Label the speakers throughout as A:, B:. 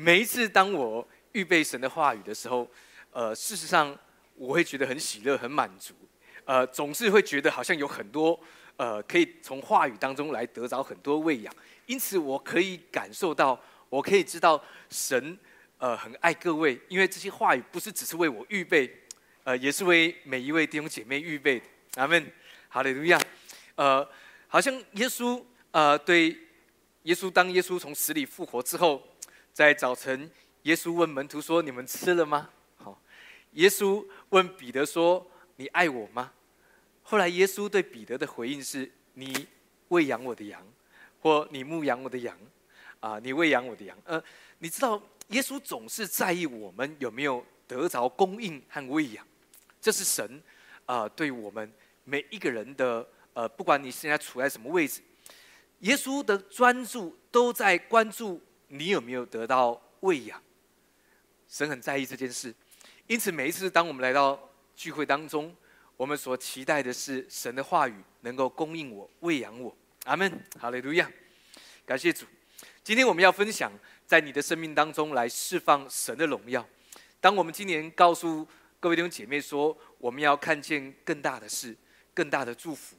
A: 每一次当我预备神的话语的时候，呃，事实上我会觉得很喜乐、很满足，呃，总是会觉得好像有很多呃可以从话语当中来得着很多喂养，因此我可以感受到，我可以知道神呃很爱各位，因为这些话语不是只是为我预备，呃，也是为每一位弟兄姐妹预备的。阿门，好利路亚。呃，好像耶稣呃对耶稣当耶稣从死里复活之后，在早晨，耶稣问门徒说：“你们吃了吗？”好，耶稣问彼得说：“你爱我吗？”后来耶稣对彼得的回应是：“你喂养我的羊，或你牧养我的羊，啊，你喂养我的羊。”呃，你知道耶稣总是在意我们有没有得着供应和喂养，这是神啊对我们。每一个人的呃，不管你现在处在什么位置，耶稣的专注都在关注你有没有得到喂养。神很在意这件事，因此每一次当我们来到聚会当中，我们所期待的是神的话语能够供应我、喂养我。阿门，哈利路亚，感谢主。今天我们要分享在你的生命当中来释放神的荣耀。当我们今年告诉各位弟兄姐妹说，我们要看见更大的事。更大的祝福，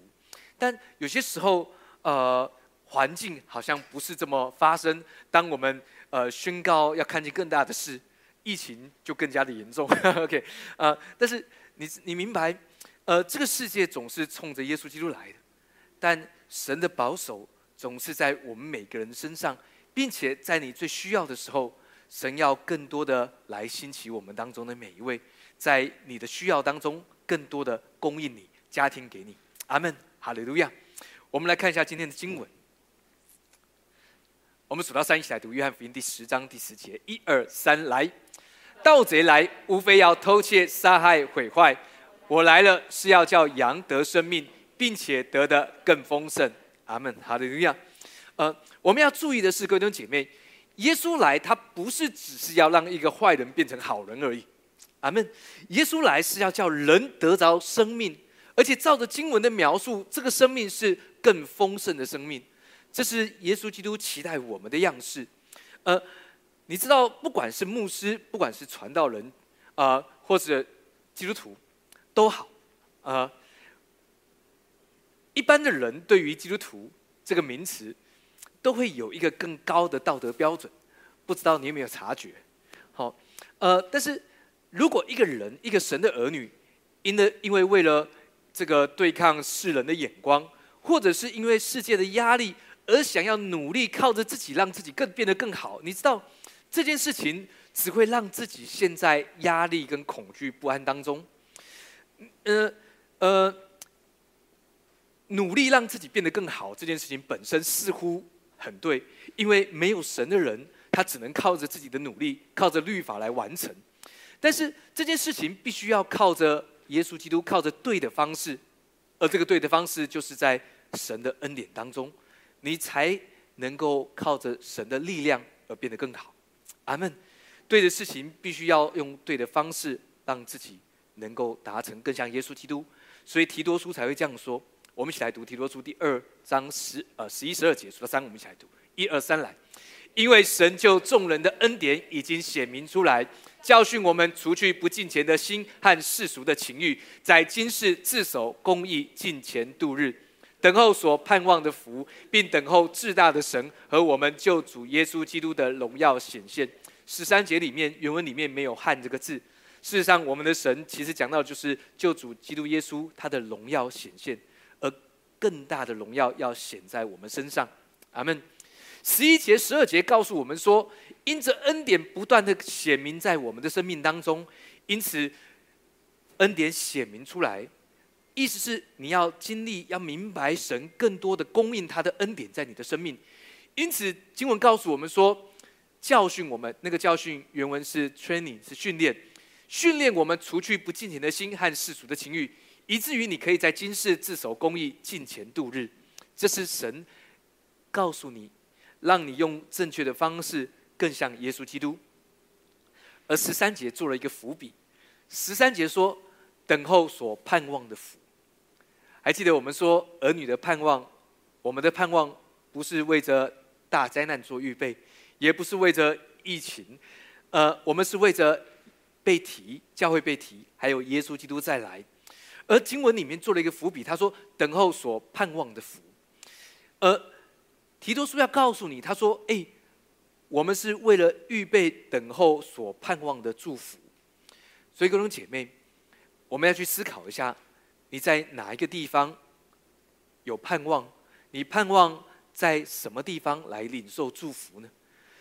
A: 但有些时候，呃，环境好像不是这么发生。当我们呃宣告要看见更大的事，疫情就更加的严重。OK，呃，但是你你明白，呃，这个世界总是冲着耶稣基督来的，但神的保守总是在我们每个人身上，并且在你最需要的时候，神要更多的来兴起我们当中的每一位，在你的需要当中，更多的供应你。家庭给你，阿门，哈利路亚。我们来看一下今天的经文。我们数到三一起来读《约翰福音》第十章第十节，一二三，来。盗贼来，无非要偷窃、杀害、毁坏。我来了，是要叫羊得生命，并且得的更丰盛。阿门，哈利路亚。呃，我们要注意的是，各位弟兄姐妹，耶稣来，他不是只是要让一个坏人变成好人而已。阿门。耶稣来是要叫人得着生命。而且照着经文的描述，这个生命是更丰盛的生命，这是耶稣基督期待我们的样式。呃，你知道，不管是牧师，不管是传道人，啊，或者基督徒，都好，啊，一般的人对于基督徒这个名词，都会有一个更高的道德标准。不知道你有没有察觉？好，呃，但是如果一个人，一个神的儿女，因的因为为了这个对抗世人的眼光，或者是因为世界的压力而想要努力靠着自己让自己更变得更好，你知道这件事情只会让自己陷在压力跟恐惧不安当中。呃呃，努力让自己变得更好这件事情本身似乎很对，因为没有神的人，他只能靠着自己的努力，靠着律法来完成。但是这件事情必须要靠着。耶稣基督靠着对的方式，而这个对的方式就是在神的恩典当中，你才能够靠着神的力量而变得更好。阿门。对的事情必须要用对的方式，让自己能够达成更像耶稣基督。所以提多书才会这样说。我们一起来读提多书第二章十呃十一十二节，数到三，我们一起来读。一二三，来。因为神就众人的恩典已经显明出来。教训我们，除去不敬虔的心和世俗的情欲，在今世自守公义，敬虔度日，等候所盼望的福，并等候至大的神和我们救主耶稣基督的荣耀显现。十三节里面原文里面没有“汉”这个字，事实上，我们的神其实讲到就是救主基督耶稣他的荣耀显现，而更大的荣耀要显在我们身上。阿门。十一节、十二节告诉我们说。因着恩典不断的显明在我们的生命当中，因此恩典显明出来，意思是你要经历、要明白神更多的供应他的恩典在你的生命。因此经文告诉我们说，教训我们那个教训原文是 training 是训练，训练我们除去不敬虔的心和世俗的情欲，以至于你可以在今世自守公义、敬虔度日。这是神告诉你，让你用正确的方式。更像耶稣基督，而十三节做了一个伏笔。十三节说：“等候所盼望的福。”还记得我们说儿女的盼望，我们的盼望不是为着大灾难做预备，也不是为着疫情，呃，我们是为着被提，教会被提，还有耶稣基督再来。而经文里面做了一个伏笔，他说：“等候所盼望的福。”而提多书要告诉你，他说：“哎，我们是为了预备等候所盼望的祝福。”所以，各位姐妹，我们要去思考一下，你在哪一个地方有盼望？你盼望在什么地方来领受祝福呢？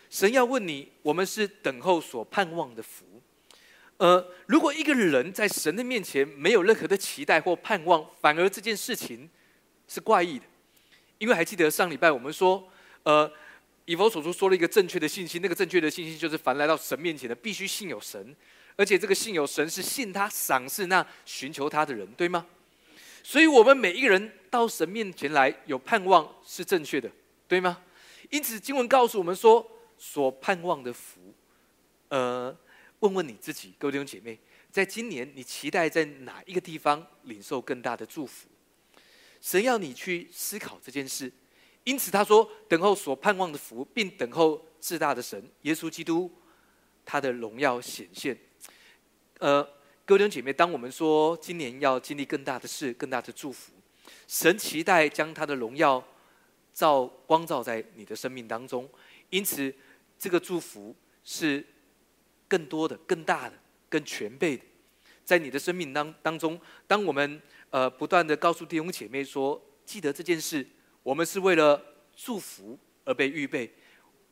A: 神要问你：我们是等候所盼望的福。呃，如果一个人在神的面前没有任何的期待或盼望，反而这件事情是怪异的。因为还记得上礼拜我们说，呃，以佛所说说了一个正确的信息，那个正确的信息就是凡来到神面前的，必须信有神，而且这个信有神是信他赏赐那寻求他的人，对吗？所以我们每一个人到神面前来有盼望是正确的，对吗？因此经文告诉我们说，所盼望的福，呃。问问你自己，各位弟兄姐妹，在今年你期待在哪一个地方领受更大的祝福？神要你去思考这件事。因此他说：“等候所盼望的福，并等候至大的神耶稣基督他的荣耀显现。”呃，各位弟兄姐妹，当我们说今年要经历更大的事、更大的祝福，神期待将他的荣耀照光照在你的生命当中。因此，这个祝福是。更多的、更大的、更全备的，在你的生命当当中，当我们呃不断的告诉弟兄姐妹说，记得这件事，我们是为了祝福而被预备，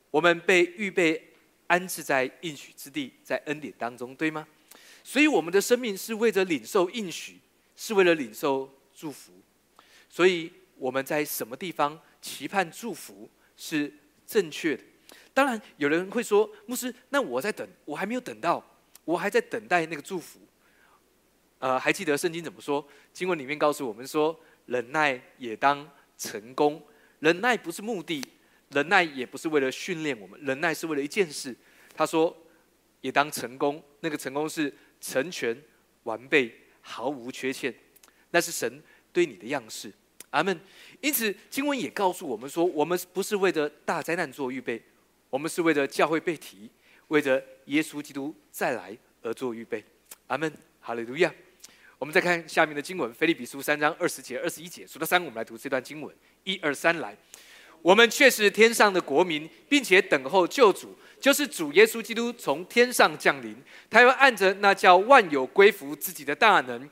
A: 我们被预备安置在应许之地，在恩典当中，对吗？所以我们的生命是为着领受应许，是为了领受祝福，所以我们在什么地方期盼祝福是正确的。当然，有人会说：“牧师，那我在等，我还没有等到，我还在等待那个祝福。”呃，还记得圣经怎么说？经文里面告诉我们说：“忍耐也当成功。忍耐不是目的，忍耐也不是为了训练我们，忍耐是为了一件事。”他说：“也当成功。那个成功是成全、完备、毫无缺陷，那是神对你的样式。”阿门。因此，经文也告诉我们说：“我们不是为着大灾难做预备。”我们是为了教会被提，为着耶稣基督再来而做预备。阿门，哈利路亚。我们再看下面的经文，《腓立比书》三章二十节、二十一节，数到三，我们来读这段经文。一二三，来。我们却是天上的国民，并且等候救主，就是主耶稣基督从天上降临。他要按着那叫万有归服自己的大能，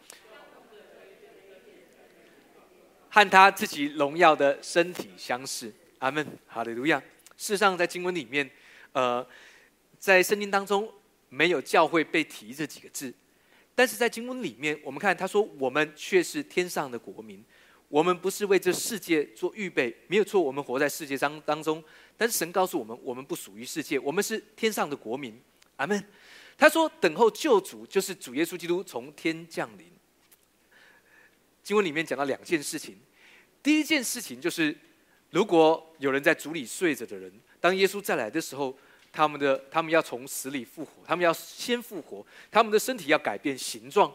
A: 和他自己荣耀的身体相似。阿门，哈利路亚。事实上，在经文里面，呃，在圣经当中没有教会被提这几个字，但是在经文里面，我们看他说：“我们却是天上的国民，我们不是为这世界做预备，没有错，我们活在世界当当中，但是神告诉我们，我们不属于世界，我们是天上的国民。”阿门。他说：“等候救主，就是主耶稣基督从天降临。”经文里面讲到两件事情，第一件事情就是。如果有人在主里睡着的人，当耶稣再来的时候，他们的他们要从死里复活，他们要先复活，他们的身体要改变形状，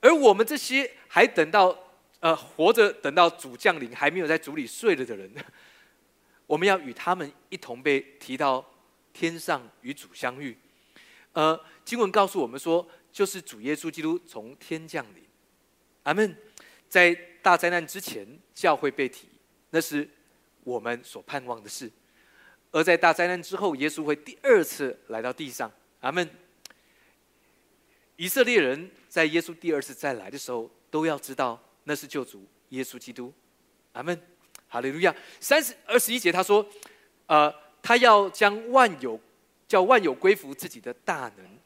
A: 而我们这些还等到呃活着等到主降临还没有在主里睡了的人，我们要与他们一同被提到天上与主相遇。呃，经文告诉我们说，就是主耶稣基督从天降临。阿门。在大灾难之前，教会被提，那是。我们所盼望的事，而在大灾难之后，耶稣会第二次来到地上。阿门。以色列人在耶稣第二次再来的时候，都要知道那是救主耶稣基督。阿门。哈利路亚。三十二十一节他说：“呃，他要将万有叫万有归服自己的大能，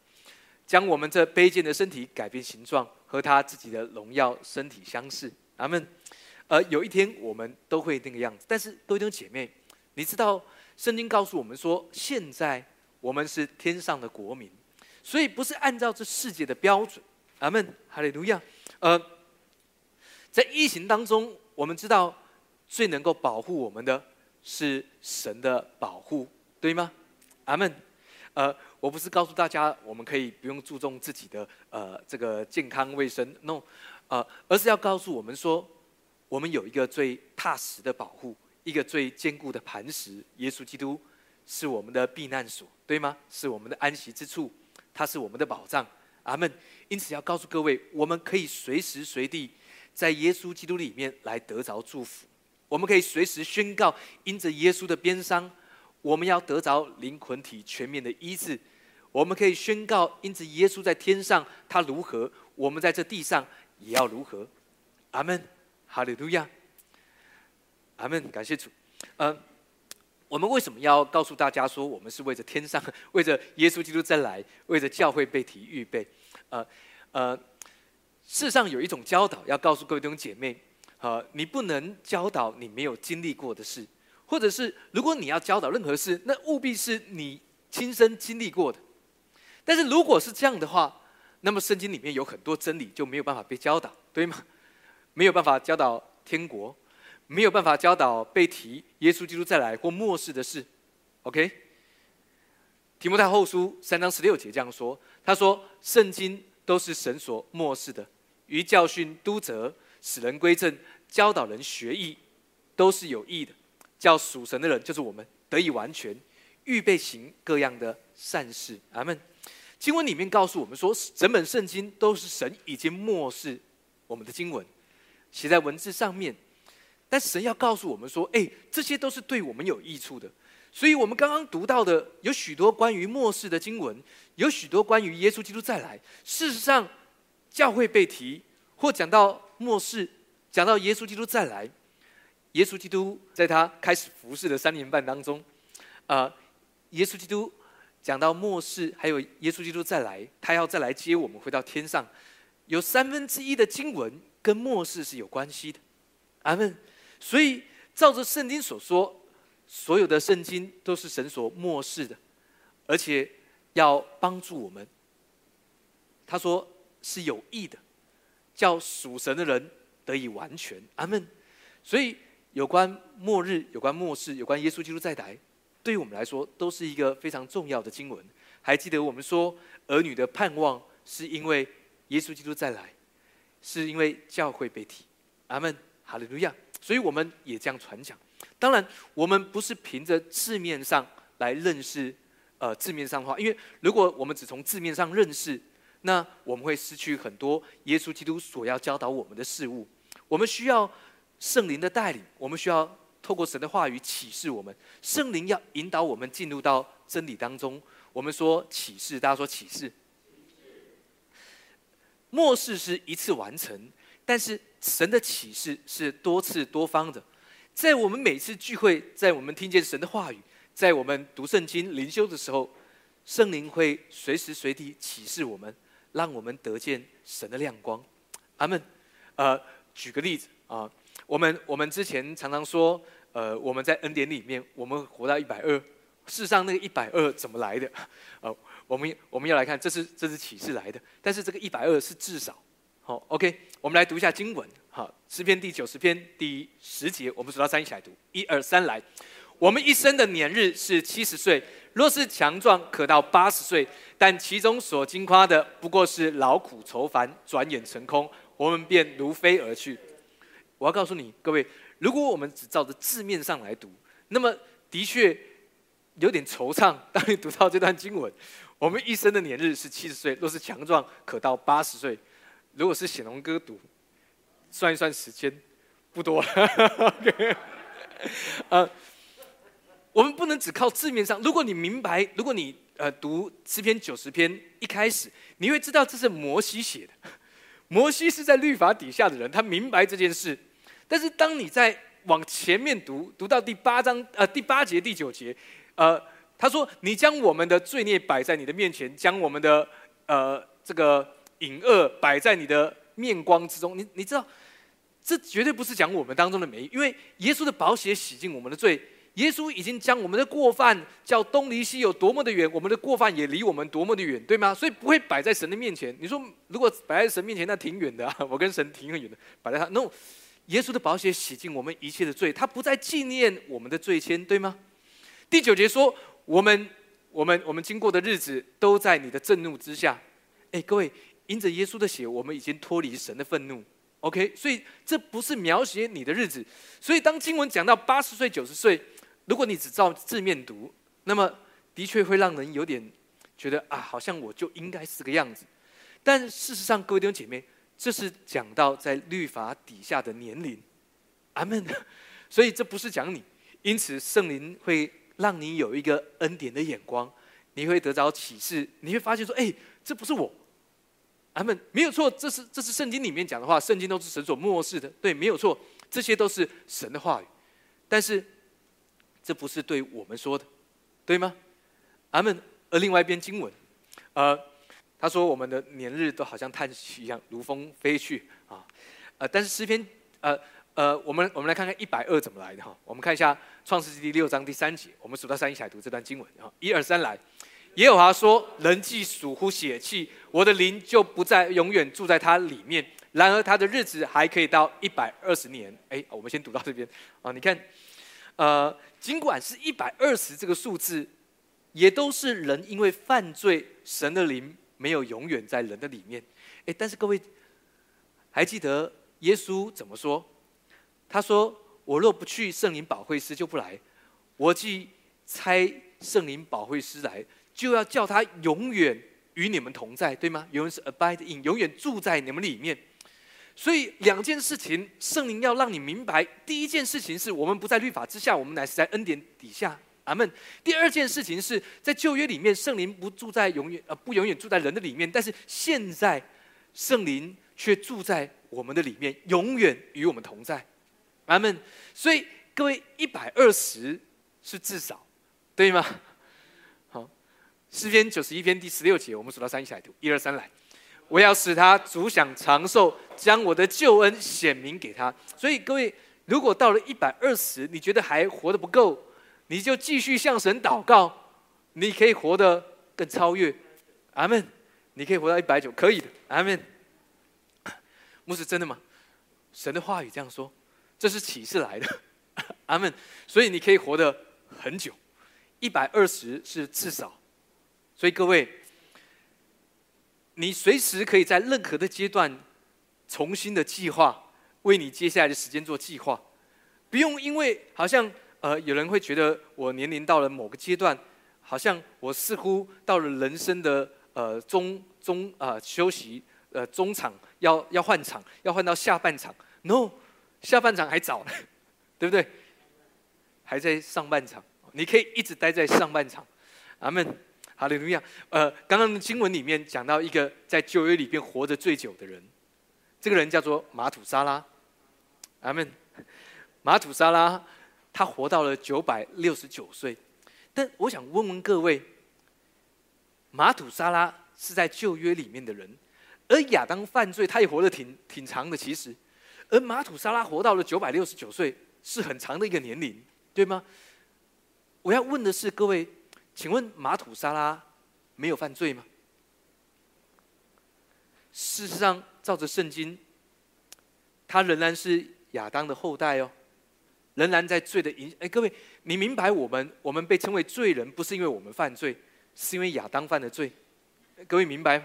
A: 将我们这卑贱的身体改变形状，和他自己的荣耀身体相似。”阿门。呃有一天我们都会那个样子，但是弟兄姐妹，你知道圣经告诉我们说，现在我们是天上的国民，所以不是按照这世界的标准。阿门，哈利路亚。呃，在疫情当中，我们知道最能够保护我们的是神的保护，对吗？阿门。呃，我不是告诉大家我们可以不用注重自己的呃这个健康卫生，no，呃，而是要告诉我们说。我们有一个最踏实的保护，一个最坚固的磐石——耶稣基督，是我们的避难所，对吗？是我们的安息之处，它是我们的保障。阿门。因此要告诉各位，我们可以随时随地在耶稣基督里面来得着祝福。我们可以随时宣告，因着耶稣的鞭伤，我们要得着灵魂体全面的医治。我们可以宣告，因着耶稣在天上他如何，我们在这地上也要如何。阿门，哈利路亚。阿门，感谢主。嗯，我们为什么要告诉大家说，我们是为着天上，为着耶稣基督再来，为着教会被提预备？呃呃，世上有一种教导，要告诉各位弟兄姐妹。呃，你不能教导你没有经历过的事，或者是如果你要教导任何事，那务必是你亲身经历过的。但是如果是这样的话，那么圣经里面有很多真理就没有办法被教导，对吗？没有办法教导天国，没有办法教导被提耶稣基督再来或末世的事。OK，提摩太后书三章十六节这样说：他说，圣经都是神所漠视的，于教训、督责。使人归正，教导人学艺，都是有益的。叫属神的人，就是我们得以完全，预备行各样的善事。阿门。经文里面告诉我们说，整本圣经都是神已经漠视我们的经文，写在文字上面。但神要告诉我们说，哎，这些都是对我们有益处的。所以，我们刚刚读到的有许多关于末世的经文，有许多关于耶稣基督再来。事实上，教会被提或讲到。末世讲到耶稣基督再来，耶稣基督在他开始服侍的三年半当中，啊，耶稣基督讲到末世，还有耶稣基督再来，他要再来接我们回到天上，有三分之一的经文跟末世是有关系的，阿门。所以照着圣经所说，所有的圣经都是神所漠视的，而且要帮助我们。他说是有益的。叫属神的人得以完全，阿门。所以有关末日、有关末世、有关耶稣基督再来，对于我们来说都是一个非常重要的经文。还记得我们说，儿女的盼望是因为耶稣基督再来，是因为教会被提，阿门，哈利路亚。所以我们也这样传讲。当然，我们不是凭着字面上来认识，呃，字面上的话，因为如果我们只从字面上认识。那我们会失去很多耶稣基督所要教导我们的事物。我们需要圣灵的带领，我们需要透过神的话语启示我们。圣灵要引导我们进入到真理当中。我们说启示，大家说启示。末世是一次完成，但是神的启示是多次多方的。在我们每次聚会，在我们听见神的话语，在我们读圣经灵修的时候，圣灵会随时随地启示我们。让我们得见神的亮光，阿门。呃，举个例子啊，我们我们之前常常说，呃，我们在恩典里面，我们活到一百二。事实上，那个一百二怎么来的？呃，我们我们要来看，这是这是启示来的。但是这个一百二是至少。好，OK，我们来读一下经文。好，诗篇第九十篇第十节，我们数到三一起来读，一二三来。我们一生的年日是七十岁。若是强壮，可到八十岁，但其中所经夸的不过是劳苦愁烦，转眼成空，我们便如飞而去。我要告诉你，各位，如果我们只照着字面上来读，那么的确有点惆怅。当你读到这段经文，我们一生的年日是七十岁，若是强壮，可到八十岁。如果是显龙哥读，算一算时间，不多了。OK，呃。我们不能只靠字面上。如果你明白，如果你呃读诗篇九十篇一开始，你会知道这是摩西写的。摩西是在律法底下的人，他明白这件事。但是当你在往前面读，读到第八章呃第八节第九节，呃他说：“你将我们的罪孽摆在你的面前，将我们的呃这个隐恶摆在你的面光之中。”你你知道，这绝对不是讲我们当中的美，因为耶稣的宝血洗净我们的罪。耶稣已经将我们的过犯叫东离西有多么的远，我们的过犯也离我们多么的远，对吗？所以不会摆在神的面前。你说如果摆在神面前，那挺远的啊，我跟神挺远的。摆在他，no，耶稣的宝血洗净我们一切的罪，他不再纪念我们的罪愆，对吗？第九节说，我们我们我们经过的日子都在你的震怒之下。哎，各位，因着耶稣的血，我们已经脱离神的愤怒。OK，所以这不是描写你的日子。所以当经文讲到八十岁、九十岁。如果你只照字面读，那么的确会让人有点觉得啊，好像我就应该是个样子。但事实上，各位弟兄姐妹，这是讲到在律法底下的年龄，阿门。所以这不是讲你，因此圣灵会让你有一个恩典的眼光，你会得着启示，你会发现说，哎，这不是我，阿门，没有错，这是这是圣经里面讲的话，圣经都是神所漠视的，对，没有错，这些都是神的话语，但是这不是对我们说的。对吗？阿门。而另外一边经文，呃，他说我们的年日都好像叹息一样，如风飞去啊。呃，但是诗篇，呃呃，我们我们来看看一百二怎么来的哈。我们看一下创世纪第六章第三节，我们数到三一起来读这段经文啊。一二三来，耶和华说：人既属乎血气，我的灵就不再永远住在他里面。然而他的日子还可以到一百二十年。哎，我们先读到这边啊。你看，呃。尽管是一百二十这个数字，也都是人因为犯罪，神的灵没有永远在人的里面。哎，但是各位还记得耶稣怎么说？他说：“我若不去，圣灵保惠师就不来；我既差圣灵保惠师来，就要叫他永远与你们同在，对吗？永远是 abide in，永远住在你们里面。”所以两件事情，圣灵要让你明白。第一件事情是我们不在律法之下，我们乃是在恩典底下。阿门。第二件事情是在旧约里面，圣灵不住在永远呃不永远住在人的里面，但是现在圣灵却住在我们的里面，永远与我们同在。阿门。所以各位一百二十是至少，对吗？好，诗篇九十一篇第十六节，我们数到三一起来读，一二三来。我要使他足享长寿，将我的救恩显明给他。所以各位，如果到了一百二十，你觉得还活得不够，你就继续向神祷告，你可以活得更超越。阿门。你可以活到一百九，可以的。阿门。牧师，真的吗？神的话语这样说，这是启示来的。阿门。所以你可以活得很久，一百二十是至少。所以各位。你随时可以在任何的阶段重新的计划，为你接下来的时间做计划，不用因为好像呃有人会觉得我年龄到了某个阶段，好像我似乎到了人生的呃中中啊休息呃中场要要换场要换到下半场，no 下半场还早，对不对？还在上半场，你可以一直待在上半场，阿门。哈利路亚！呃，刚刚的经文里面讲到一个在旧约里边活着最久的人，这个人叫做马土沙拉。阿门。马土沙拉他活到了九百六十九岁，但我想问问各位，马土沙拉是在旧约里面的人，而亚当犯罪他也活得挺挺长的，其实，而马土沙拉活到了九百六十九岁，是很长的一个年龄，对吗？我要问的是各位。请问马土沙拉没有犯罪吗？事实上，照着圣经，他仍然是亚当的后代哦，仍然在罪的影。哎，各位，你明白我们我们被称为罪人，不是因为我们犯罪，是因为亚当犯的罪。各位明白吗？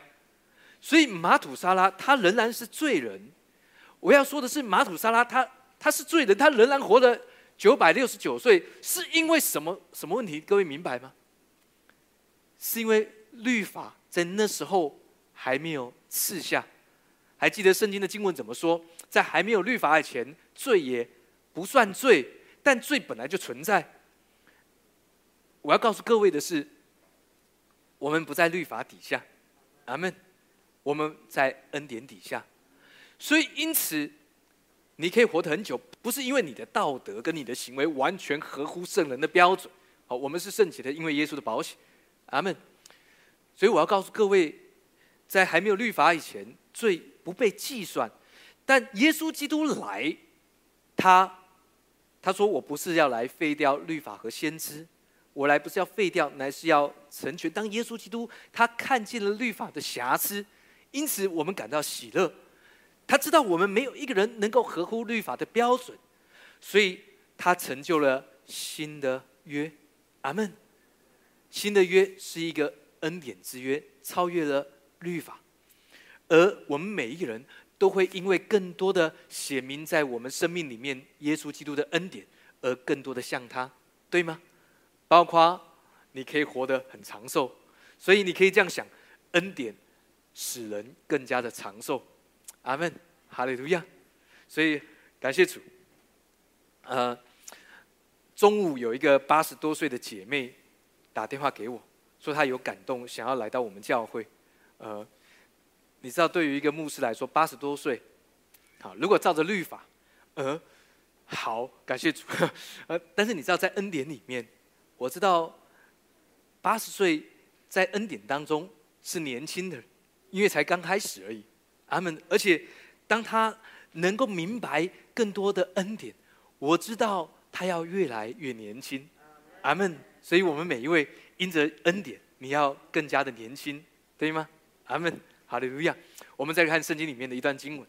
A: 所以马土沙拉他仍然是罪人。我要说的是，马土沙拉他他是罪人，他仍然活了九百六十九岁，是因为什么什么问题？各位明白吗？是因为律法在那时候还没有赐下，还记得圣经的经文怎么说？在还没有律法以前，罪也不算罪，但罪本来就存在。我要告诉各位的是，我们不在律法底下，阿门。我们在恩典底下，所以因此你可以活得很久，不是因为你的道德跟你的行为完全合乎圣人的标准。好，我们是圣洁的，因为耶稣的保险。阿门。所以我要告诉各位，在还没有律法以前，罪不被计算；但耶稣基督来，他他说：“我不是要来废掉律法和先知，我来不是要废掉，乃是要成全。”当耶稣基督他看见了律法的瑕疵，因此我们感到喜乐。他知道我们没有一个人能够合乎律法的标准，所以他成就了新的约。阿门。新的约是一个恩典之约，超越了律法，而我们每一个人都会因为更多的写明在我们生命里面耶稣基督的恩典，而更多的像他，对吗？包括你可以活得很长寿。所以你可以这样想：恩典使人更加的长寿。阿门，哈利路亚。所以感谢主。呃，中午有一个八十多岁的姐妹打电话给我，说他有感动，想要来到我们教会。呃，你知道，对于一个牧师来说，八十多岁，好，如果照着律法，呃，好，感谢主。呃，但是你知道，在恩典里面，我知道八十岁在恩典当中是年轻的，因为才刚开始而已。阿门。而且，当他能够明白更多的恩典，我知道他要越来越年轻。阿门。所以我们每一位因着恩典，你要更加的年轻，对吗？阿门，哈利路亚。我们再看圣经里面的一段经文，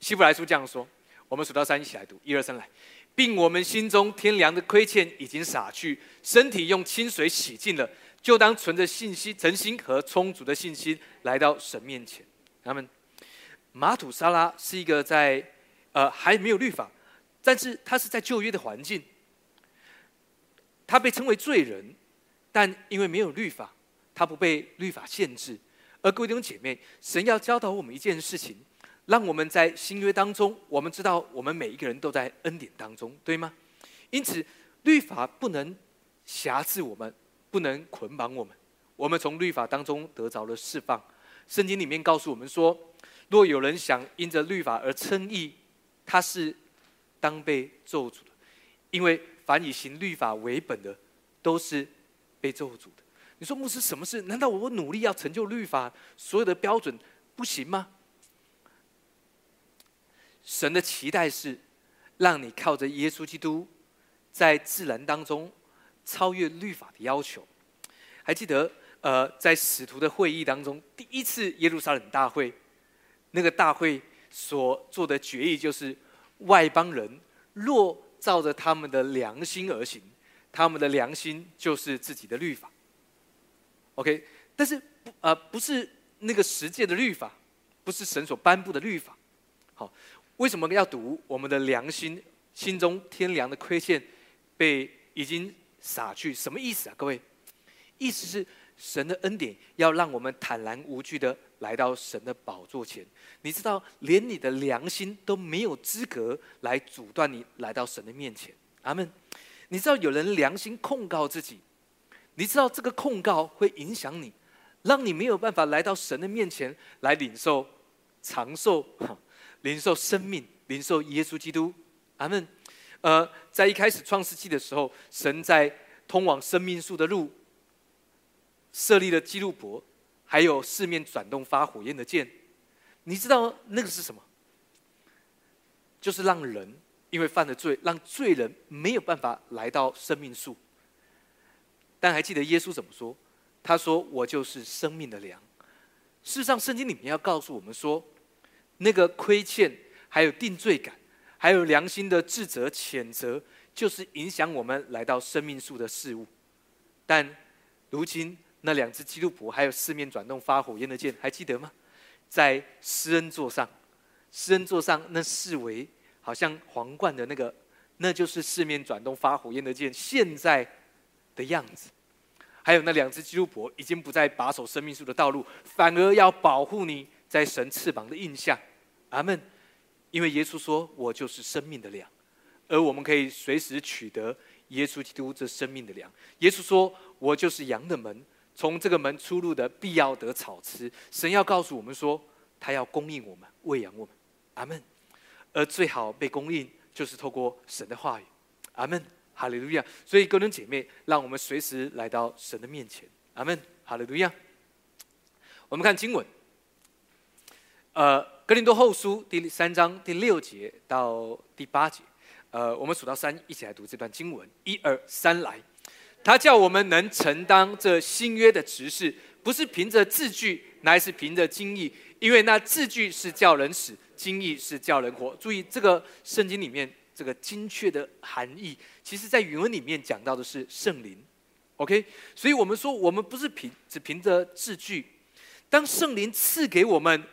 A: 希伯来书这样说：我们数到三一起来读，一二三来，并我们心中天良的亏欠已经洒去，身体用清水洗净了，就当存着信心、诚心和充足的信心来到神面前。阿门马土沙拉是一个在呃还没有律法，但是他是在旧约的环境，他被称为罪人，但因为没有律法。他不被律法限制，而各位弟兄姐妹，神要教导我们一件事情，让我们在新约当中，我们知道我们每一个人都在恩典当中，对吗？因此，律法不能辖制我们，不能捆绑我们。我们从律法当中得着了释放。圣经里面告诉我们说，若有人想因着律法而称义，他是当被咒诅的，因为凡以行律法为本的，都是被咒诅的。你说牧师什么事？难道我努力要成就律法所有的标准不行吗？神的期待是让你靠着耶稣基督，在自然当中超越律法的要求。还记得呃，在使徒的会议当中，第一次耶路撒冷大会，那个大会所做的决议就是：外邦人若照着他们的良心而行，他们的良心就是自己的律法。OK，但是不呃不是那个十诫的律法，不是神所颁布的律法。好，为什么要读我们的良心心中天良的亏欠被已经洒去？什么意思啊？各位，意思是神的恩典要让我们坦然无惧的来到神的宝座前。你知道，连你的良心都没有资格来阻断你来到神的面前。阿门。你知道有人良心控告自己。你知道这个控告会影响你，让你没有办法来到神的面前来领受长寿、领受生命、领受耶稣基督。阿门。呃，在一开始创世纪的时候，神在通往生命树的路设立了基路伯，还有四面转动发火焰的剑。你知道那个是什么？就是让人因为犯了罪，让罪人没有办法来到生命树。但还记得耶稣怎么说？他说：“我就是生命的粮。”事实上，圣经里面要告诉我们说，那个亏欠、还有定罪感、还有良心的自责、谴责，就是影响我们来到生命树的事物。但如今那两只基督徒，还有四面转动发火焰的剑，还记得吗？在施恩座上，施恩座上那四围好像皇冠的那个，那就是四面转动发火焰的剑。现在。的样子，还有那两只基督伯已经不再把守生命树的道路，反而要保护你在神翅膀的印象。阿门。因为耶稣说：“我就是生命的粮。”而我们可以随时取得耶稣基督这生命的粮。耶稣说：“我就是羊的门，从这个门出入的必要得草吃。”神要告诉我们说，他要供应我们，喂养我们。阿门。而最好被供应，就是透过神的话语。阿门。哈利路亚！所以，各位姐妹，让我们随时来到神的面前。阿门！哈利路亚！我们看经文，呃，《格林多后书》第三章第六节到第八节，呃，我们数到三，一起来读这段经文。一二三，来！他叫我们能承担这新约的执事，不是凭着字句，乃是凭着经意，因为那字句是叫人死，经意是叫人活。注意，这个圣经里面。这个精确的含义，其实在原文里面讲到的是圣灵，OK，所以我们说我们不是凭只凭着字句，当圣灵赐给我们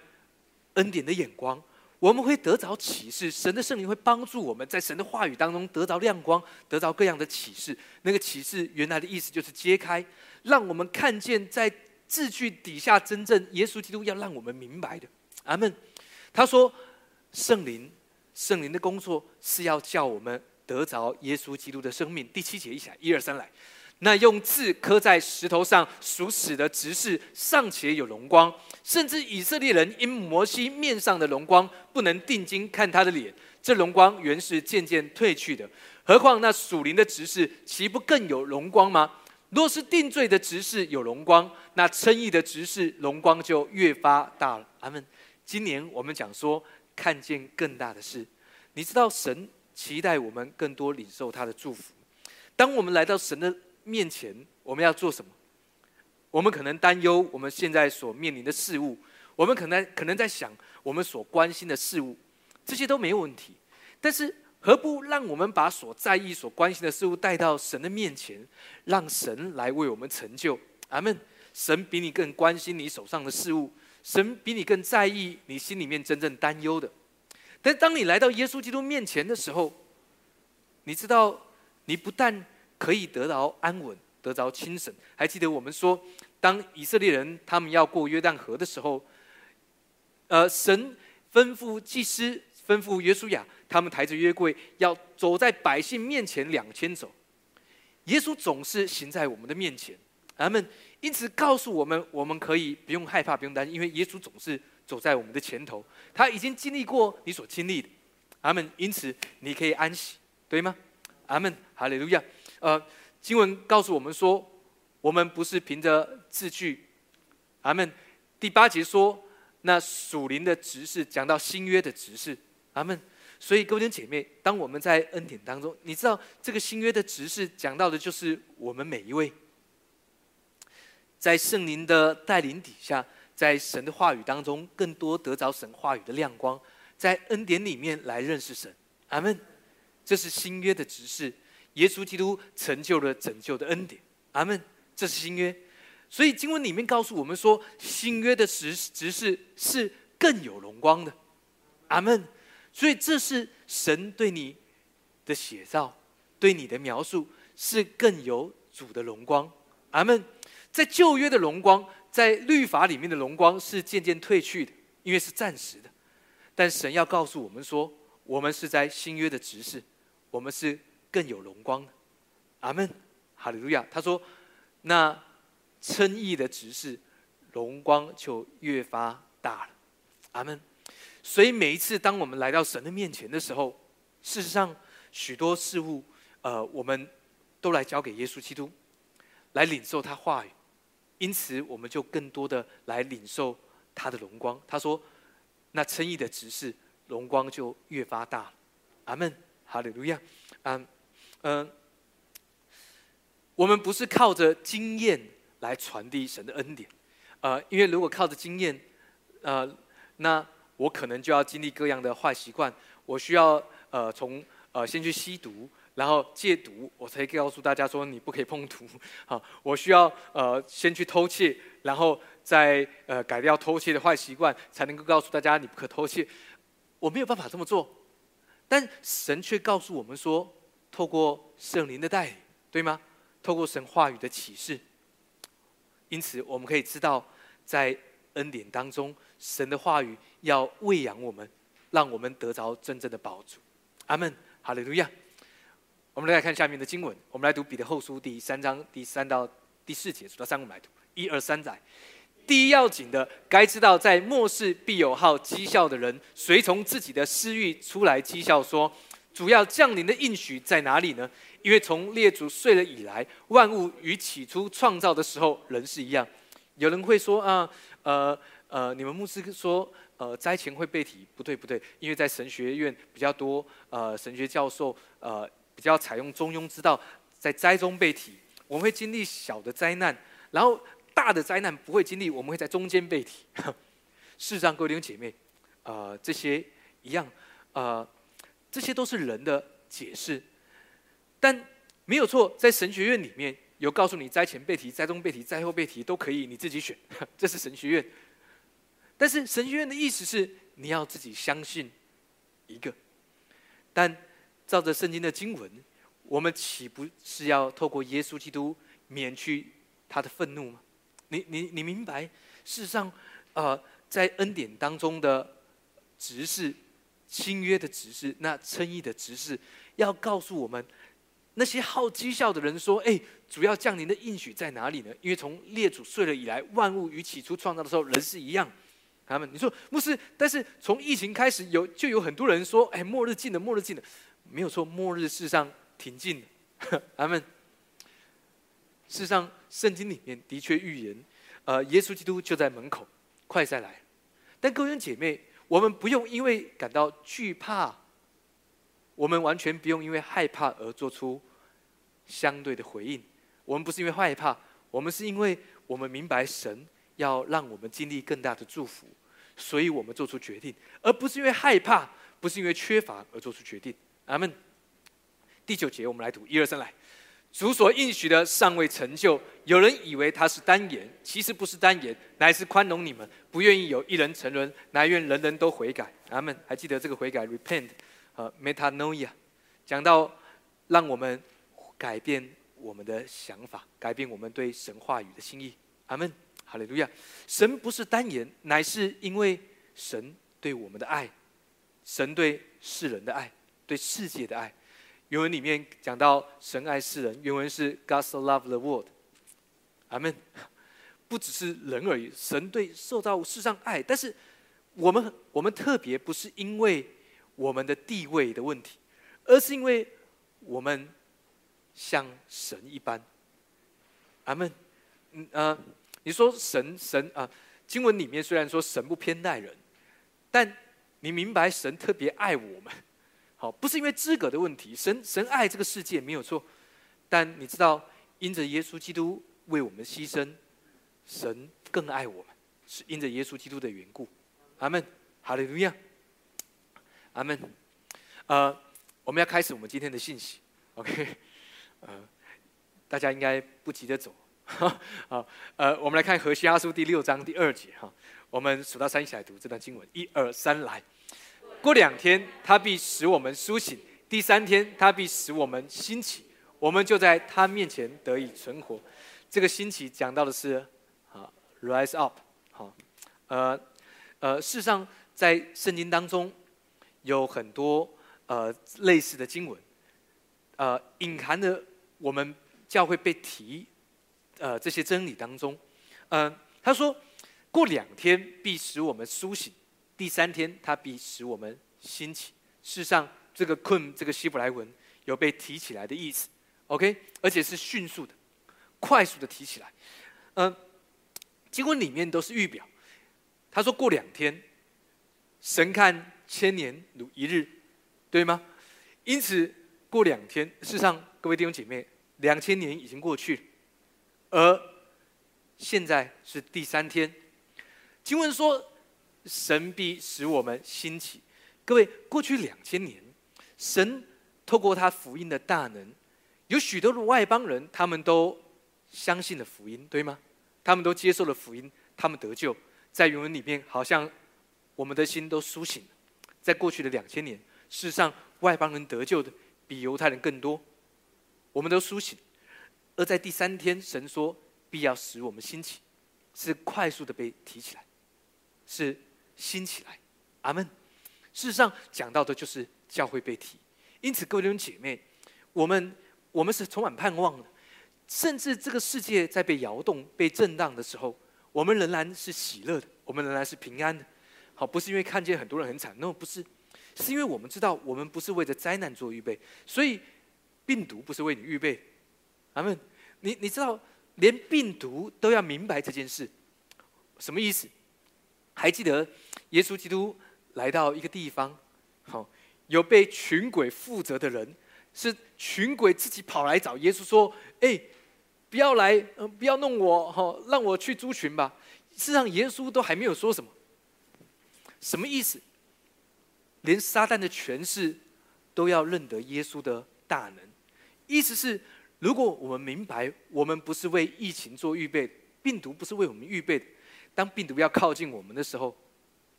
A: 恩典的眼光，我们会得着启示，神的圣灵会帮助我们在神的话语当中得着亮光，得着各样的启示。那个启示原来的意思就是揭开，让我们看见在字句底下真正耶稣基督要让我们明白的。阿门。他说，圣灵，圣灵的工作是要叫我们得着耶稣基督的生命。第七节一起来，一二三来。那用字刻在石头上属死的执事尚且有荣光，甚至以色列人因摩西面上的荣光不能定睛看他的脸，这荣光原是渐渐褪去的。何况那属灵的执事，岂不更有荣光吗？若是定罪的执事有荣光，那称义的执事荣光就越发大了。阿门。今年我们讲说看见更大的事，你知道神期待我们更多领受他的祝福。当我们来到神的。面前我们要做什么？我们可能担忧我们现在所面临的事物，我们可能可能在想我们所关心的事物，这些都没有问题。但是何不让我们把所在意、所关心的事物带到神的面前，让神来为我们成就？阿门。神比你更关心你手上的事物，神比你更在意你心里面真正担忧的。但当你来到耶稣基督面前的时候，你知道，你不但可以得到安稳，得着清神。还记得我们说，当以色列人他们要过约旦河的时候，呃，神吩咐祭司，吩咐约书亚，他们抬着约柜要走在百姓面前两千走。耶稣总是行在我们的面前，阿门。因此告诉我们，我们可以不用害怕，不用担心，因为耶稣总是走在我们的前头，他已经经历过你所经历的，阿门。因此你可以安息，对吗？阿门，哈利路亚。呃，经文告诉我们说，我们不是凭着字句。阿门。第八节说，那属灵的执事讲到新约的执事。阿门。所以各位姐妹，当我们在恩典当中，你知道这个新约的执事讲到的就是我们每一位，在圣灵的带领底下，在神的话语当中，更多得着神话语的亮光，在恩典里面来认识神。阿门。这是新约的执事。耶稣基督成就了拯救的恩典，阿门。这是新约，所以经文里面告诉我们说，新约的执执事是更有荣光的，阿门。所以这是神对你的写照，对你的描述是更有主的荣光，阿门。在旧约的荣光，在律法里面的荣光是渐渐褪去的，因为是暂时的。但神要告诉我们说，我们是在新约的执事，我们是。更有荣光，阿门，哈利路亚。他说：“那称义的执事，荣光就越发大了，阿门。”所以每一次当我们来到神的面前的时候，事实上许多事物，呃，我们都来交给耶稣基督，来领受他话语，因此我们就更多的来领受他的荣光。他说：“那称义的执事，荣光就越发大了，阿门，哈利路亚，嗯。”，我们不是靠着经验来传递神的恩典，呃，因为如果靠着经验，呃，那我可能就要经历各样的坏习惯，我需要呃从呃先去吸毒，然后戒毒，我才告诉大家说你不可以碰毒，好，我需要呃先去偷窃，然后再呃改掉偷窃的坏习惯，才能够告诉大家你不可偷窃，我没有办法这么做，但神却告诉我们说。透过圣灵的带领，对吗？透过神话语的启示，因此我们可以知道，在恩典当中，神的话语要喂养我们，让我们得着真正的宝足。阿门，哈利路亚。我们来看下面的经文，我们来读彼得后书第三章第三到第四节，数到三我们来读。一二三载，第一要紧的，该知道在末世必有好讥笑的人，随从自己的私欲出来讥笑说。主要降临的应许在哪里呢？因为从列祖睡了以来，万物与起初创造的时候人是一样。有人会说啊，呃呃，你们牧师说，呃，灾前会被提，不对不对，因为在神学院比较多，呃，神学教授呃比较采用中庸之道，在灾中被提。我们会经历小的灾难，然后大的灾难不会经历，我们会在中间被提。事实上，各位弟兄姐妹，呃，这些一样，呃。这些都是人的解释，但没有错。在神学院里面有告诉你，灾前背题、灾中背题、灾后背题都可以，你自己选。这是神学院。但是神学院的意思是，你要自己相信一个。但照着圣经的经文，我们岂不是要透过耶稣基督免去他的愤怒吗？你你你明白？事实上，呃，在恩典当中的执事、新约的指示、那称义的指示，要告诉我们那些好讥笑的人说：“哎，主要降临的应许在哪里呢？”因为从列祖睡了以来，万物与起初创造的时候人是一样。他们，你说牧师，但是从疫情开始有就有很多人说：“哎，末日近了，末日近了。”没有错，末日世上挺近的。他们，事实上，圣经里面的确预言。呃，耶稣基督就在门口，快再来。但各位姐妹，我们不用因为感到惧怕，我们完全不用因为害怕而做出相对的回应。我们不是因为害怕，我们是因为我们明白神要让我们经历更大的祝福，所以我们做出决定，而不是因为害怕，不是因为缺乏而做出决定。阿门。第九节，我们来读一二三来。主所应许的尚未成就，有人以为他是单言，其实不是单言，乃是宽容你们，不愿意有一人沉沦，乃愿人人都悔改。阿门。还记得这个悔改，repent，和 metanoia，讲到让我们改变我们的想法，改变我们对神话语的心意。阿门。哈利路亚。神不是单言，乃是因为神对我们的爱，神对世人的爱，对世界的爱。原文里面讲到神爱世人，原文是 God so loved the world。阿门。不只是人而已，神对受造物世上爱，但是我们我们特别不是因为我们的地位的问题，而是因为我们像神一般。阿门。嗯呃，你说神神啊，经文里面虽然说神不偏待人，但你明白神特别爱我们。好，不是因为资格的问题，神神爱这个世界没有错，但你知道，因着耶稣基督为我们牺牲，神更爱我们，是因着耶稣基督的缘故。阿门，哈利路亚，阿门。呃，我们要开始我们今天的信息，OK？呃，大家应该不急着走，好，呃，我们来看何西阿书第六章第二节哈，我们数到三一起来读这段经文，一二三来。过两天，他必使我们苏醒；第三天，他必使我们兴起。我们就在他面前得以存活。这个兴起讲到的是啊，rise up。好，呃呃，事实上，在圣经当中有很多呃类似的经文，呃，隐含的我们教会被提呃这些真理当中。嗯，他说过两天必使我们苏醒。第三天，他必使我们兴起。事实上，这个困这个希伯来文有被提起来的意思，OK，而且是迅速的、快速的提起来。嗯，经文里面都是预表。他说过两天，神看千年如一日，对吗？因此过两天，事实上，各位弟兄姐妹，两千年已经过去，而现在是第三天。经文说。神必使我们兴起。各位，过去两千年，神透过他福音的大能，有许多的外邦人，他们都相信了福音，对吗？他们都接受了福音，他们得救。在原文里面，好像我们的心都苏醒了。在过去的两千年，事实上，外邦人得救的比犹太人更多。我们都苏醒，而在第三天，神说必要使我们兴起，是快速的被提起来，是。兴起来，阿门。事实上，讲到的就是教会被提。因此，各位弟兄姐妹，我们我们是充满盼望的。甚至这个世界在被摇动、被震荡的时候，我们仍然是喜乐的，我们仍然是平安的。好，不是因为看见很多人很惨，那不是，是因为我们知道，我们不是为着灾难做预备，所以病毒不是为你预备。阿门。你你知道，连病毒都要明白这件事，什么意思？还记得耶稣基督来到一个地方，好，有被群鬼负责的人，是群鬼自己跑来找耶稣说：“哎，不要来，不要弄我，哈，让我去猪群吧。”事实上，耶稣都还没有说什么，什么意思？连撒旦的权势都要认得耶稣的大能，意思是，如果我们明白，我们不是为疫情做预备，病毒不是为我们预备的。当病毒要靠近我们的时候，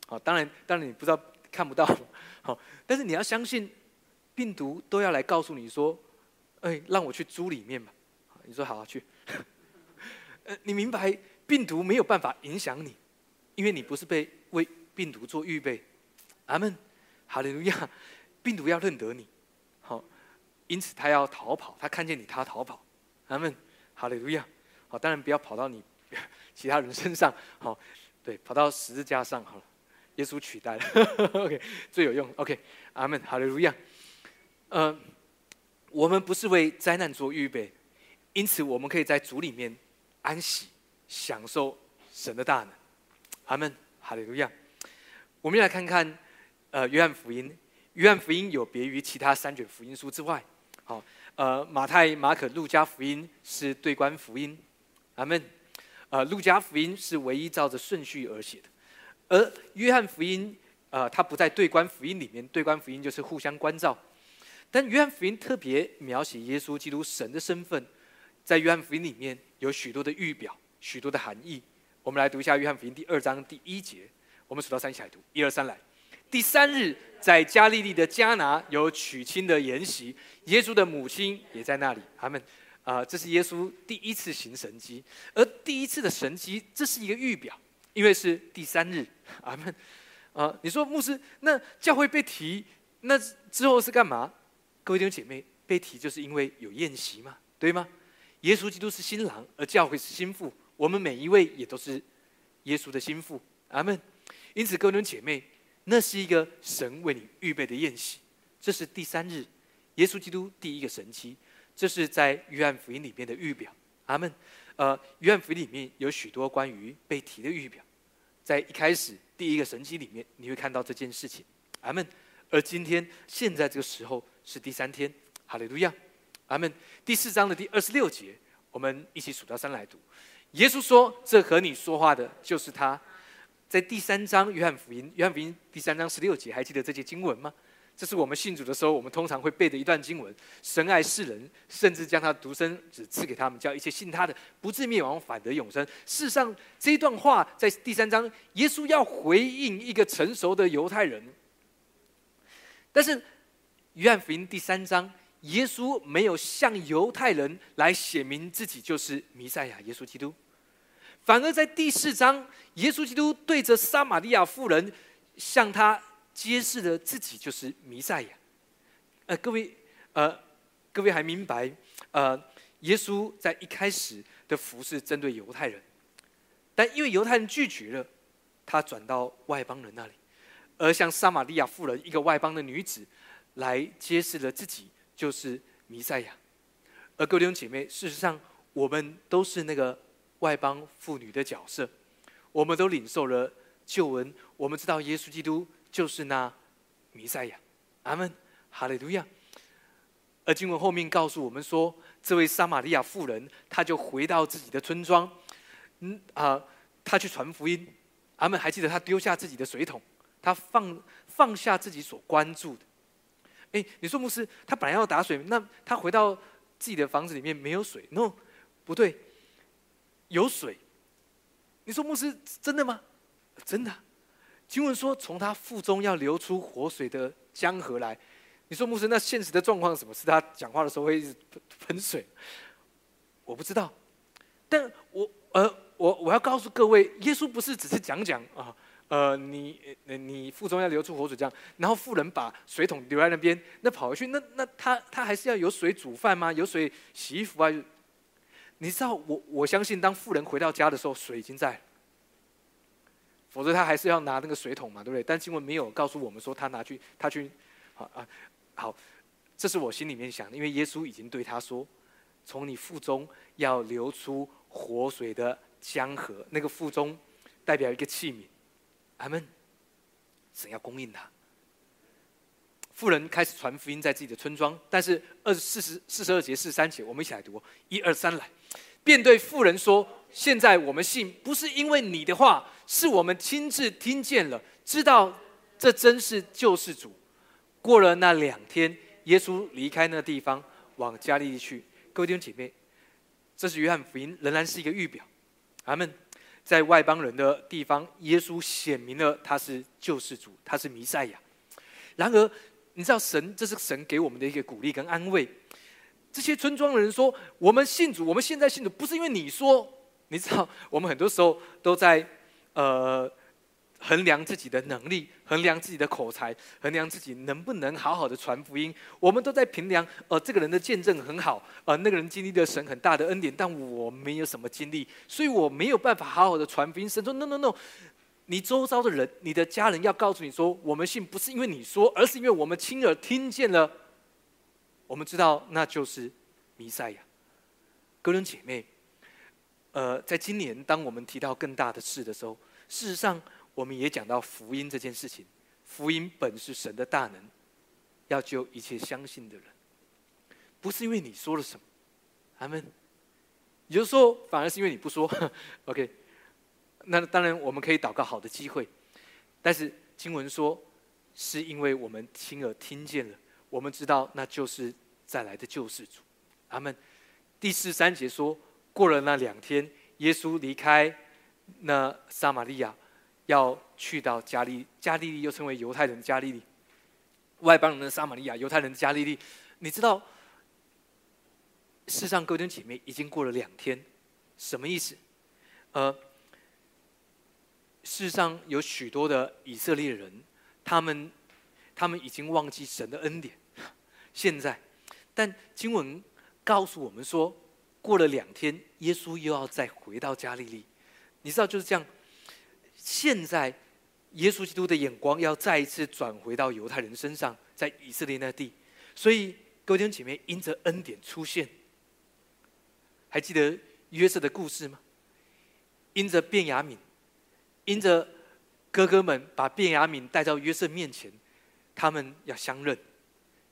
A: 好，当然，当然你不知道看不到，好，但是你要相信，病毒都要来告诉你说，哎，让我去猪里面吧。你说好去，呃，你明白病毒没有办法影响你，因为你不是被为病毒做预备。阿门，哈利路亚，病毒要认得你，好，因此他要逃跑，他看见你，他逃跑。阿门，哈利路亚，好，当然不要跑到你其他人身上，好，对，跑到十字架上好了。耶稣取代了，OK，最有用，OK，阿门，哈利路亚。呃，我们不是为灾难做预备，因此我们可以在主里面安息，享受神的大能。阿门，哈利路亚。我们来看看，呃，约翰福音。约翰福音有别于其他三卷福音书之外，好，呃，马太、马可、路加福音是对观福音。阿门。呃，路加福音是唯一照着顺序而写的。而约翰福音，呃，它不在对观福音里面，对观福音就是互相关照。但约翰福音特别描写耶稣基督神的身份，在约翰福音里面有许多的预表，许多的含义。我们来读一下约翰福音第二章第一节，我们数到三一起来读，一二三来。第三日，在加利利的迦拿有娶亲的筵席，耶稣的母亲也在那里。他们，啊，这是耶稣第一次行神迹，而第一次的神迹，这是一个预表。因为是第三日，阿门。啊，你说牧师，那教会被提，那之后是干嘛？各位弟兄姐妹，被提就是因为有宴席嘛，对吗？耶稣基督是新郎，而教会是新妇，我们每一位也都是耶稣的心腹，阿门。因此，各位弟兄姐妹，那是一个神为你预备的宴席，这是第三日，耶稣基督第一个神迹，这是在约翰福音里面的预表，阿门。呃，约翰福音里面有许多关于被提的预表。在一开始第一个神迹里面，你会看到这件事情，阿门。而今天现在这个时候是第三天，哈利路亚，阿门。第四章的第二十六节，我们一起数到三来读。耶稣说：“这和你说话的就是他。”在第三章约翰福音，约翰福音第三章十六节，还记得这节经文吗？这是我们信主的时候，我们通常会背的一段经文。神爱世人，甚至将他独生子赐给他们，叫一切信他的不至灭亡，反得永生。事实上，这一段话在第三章，耶稣要回应一个成熟的犹太人。但是，约翰福音第三章，耶稣没有向犹太人来显明自己就是弥赛亚，耶稣基督。反而在第四章，耶稣基督对着撒玛利亚妇人向他。揭示了自己就是弥赛亚，呃，各位，呃，各位还明白，呃，耶稣在一开始的服饰针对犹太人，但因为犹太人拒绝了，他转到外邦人那里，而像撒玛利亚妇人一个外邦的女子，来揭示了自己就是弥赛亚。而各位弟兄姐妹，事实上，我们都是那个外邦妇女的角色，我们都领受了救恩，我们知道耶稣基督。就是那弥赛亚，阿门，哈利路亚。而经文后面告诉我们说，这位撒玛利亚妇人，她就回到自己的村庄，嗯啊，她去传福音。阿门，还记得她丢下自己的水桶，她放放下自己所关注的。哎，你说牧师，他本来要打水，那他回到自己的房子里面没有水？no，不对，有水。你说牧师真的吗？真的。经文说，从他腹中要流出活水的江河来。你说牧师，那现实的状况是什么？是他讲话的时候会一直喷水？我不知道。但我呃，我我要告诉各位，耶稣不是只是讲讲啊，呃，你你你腹中要流出活水这样，然后富人把水桶留在那边，那跑回去，那那他他还是要有水煮饭吗？有水洗衣服啊？你知道，我我相信，当富人回到家的时候，水已经在。否则他还是要拿那个水桶嘛，对不对？但经文没有告诉我们说他拿去，他去，好啊，好，这是我心里面想的，因为耶稣已经对他说，从你腹中要流出活水的江河，那个腹中代表一个器皿，阿门。神要供应他。富人开始传福音在自己的村庄，但是二十四十四十二节四十三节，我们一起来读，一二三来，便对妇人说。现在我们信，不是因为你的话，是我们亲自听见了，知道这真是救世主。过了那两天，耶稣离开那个地方，往加利利去。各位弟兄姐妹，这是约翰福音，仍然是一个预表。阿门。在外邦人的地方，耶稣显明了他是救世主，他是弥赛亚。然而，你知道神这是神给我们的一个鼓励跟安慰。这些村庄的人说：“我们信主，我们现在信主，不是因为你说。你知道，我们很多时候都在呃。”衡量自己的能力，衡量自己的口才，衡量自己能不能好好的传福音。我们都在评量，呃，这个人的见证很好，呃，那个人经历了神很大的恩典，但我没有什么经历，所以我没有办法好好的传福音。神说：“No No No，你周遭的人，你的家人要告诉你说，我们信不是因为你说，而是因为我们亲耳听见了，我们知道那就是弥赛亚。”哥伦姐妹，呃，在今年当我们提到更大的事的时候，事实上。我们也讲到福音这件事情，福音本是神的大能，要救一切相信的人，不是因为你说了什么，阿门。也就是说，反而是因为你不说，OK。那当然我们可以祷告好的机会，但是经文说，是因为我们亲耳听见了，我们知道那就是再来的救世主，阿门。第四三节说，过了那两天，耶稣离开那撒玛利亚。要去到加利加利利，又称为犹太人加利利，外邦人的撒玛利亚，犹太人的加利利。你知道，世上各位姐妹已经过了两天，什么意思？呃，世上有许多的以色列人，他们他们已经忘记神的恩典。现在，但经文告诉我们说，过了两天，耶稣又要再回到加利利。你知道就是这样。现在，耶稣基督的眼光要再一次转回到犹太人身上，在以色列那地。所以，各位弟兄姐妹，因着恩典出现，还记得约瑟的故事吗？因着便雅悯，因着哥哥们把便雅悯带到约瑟面前，他们要相认。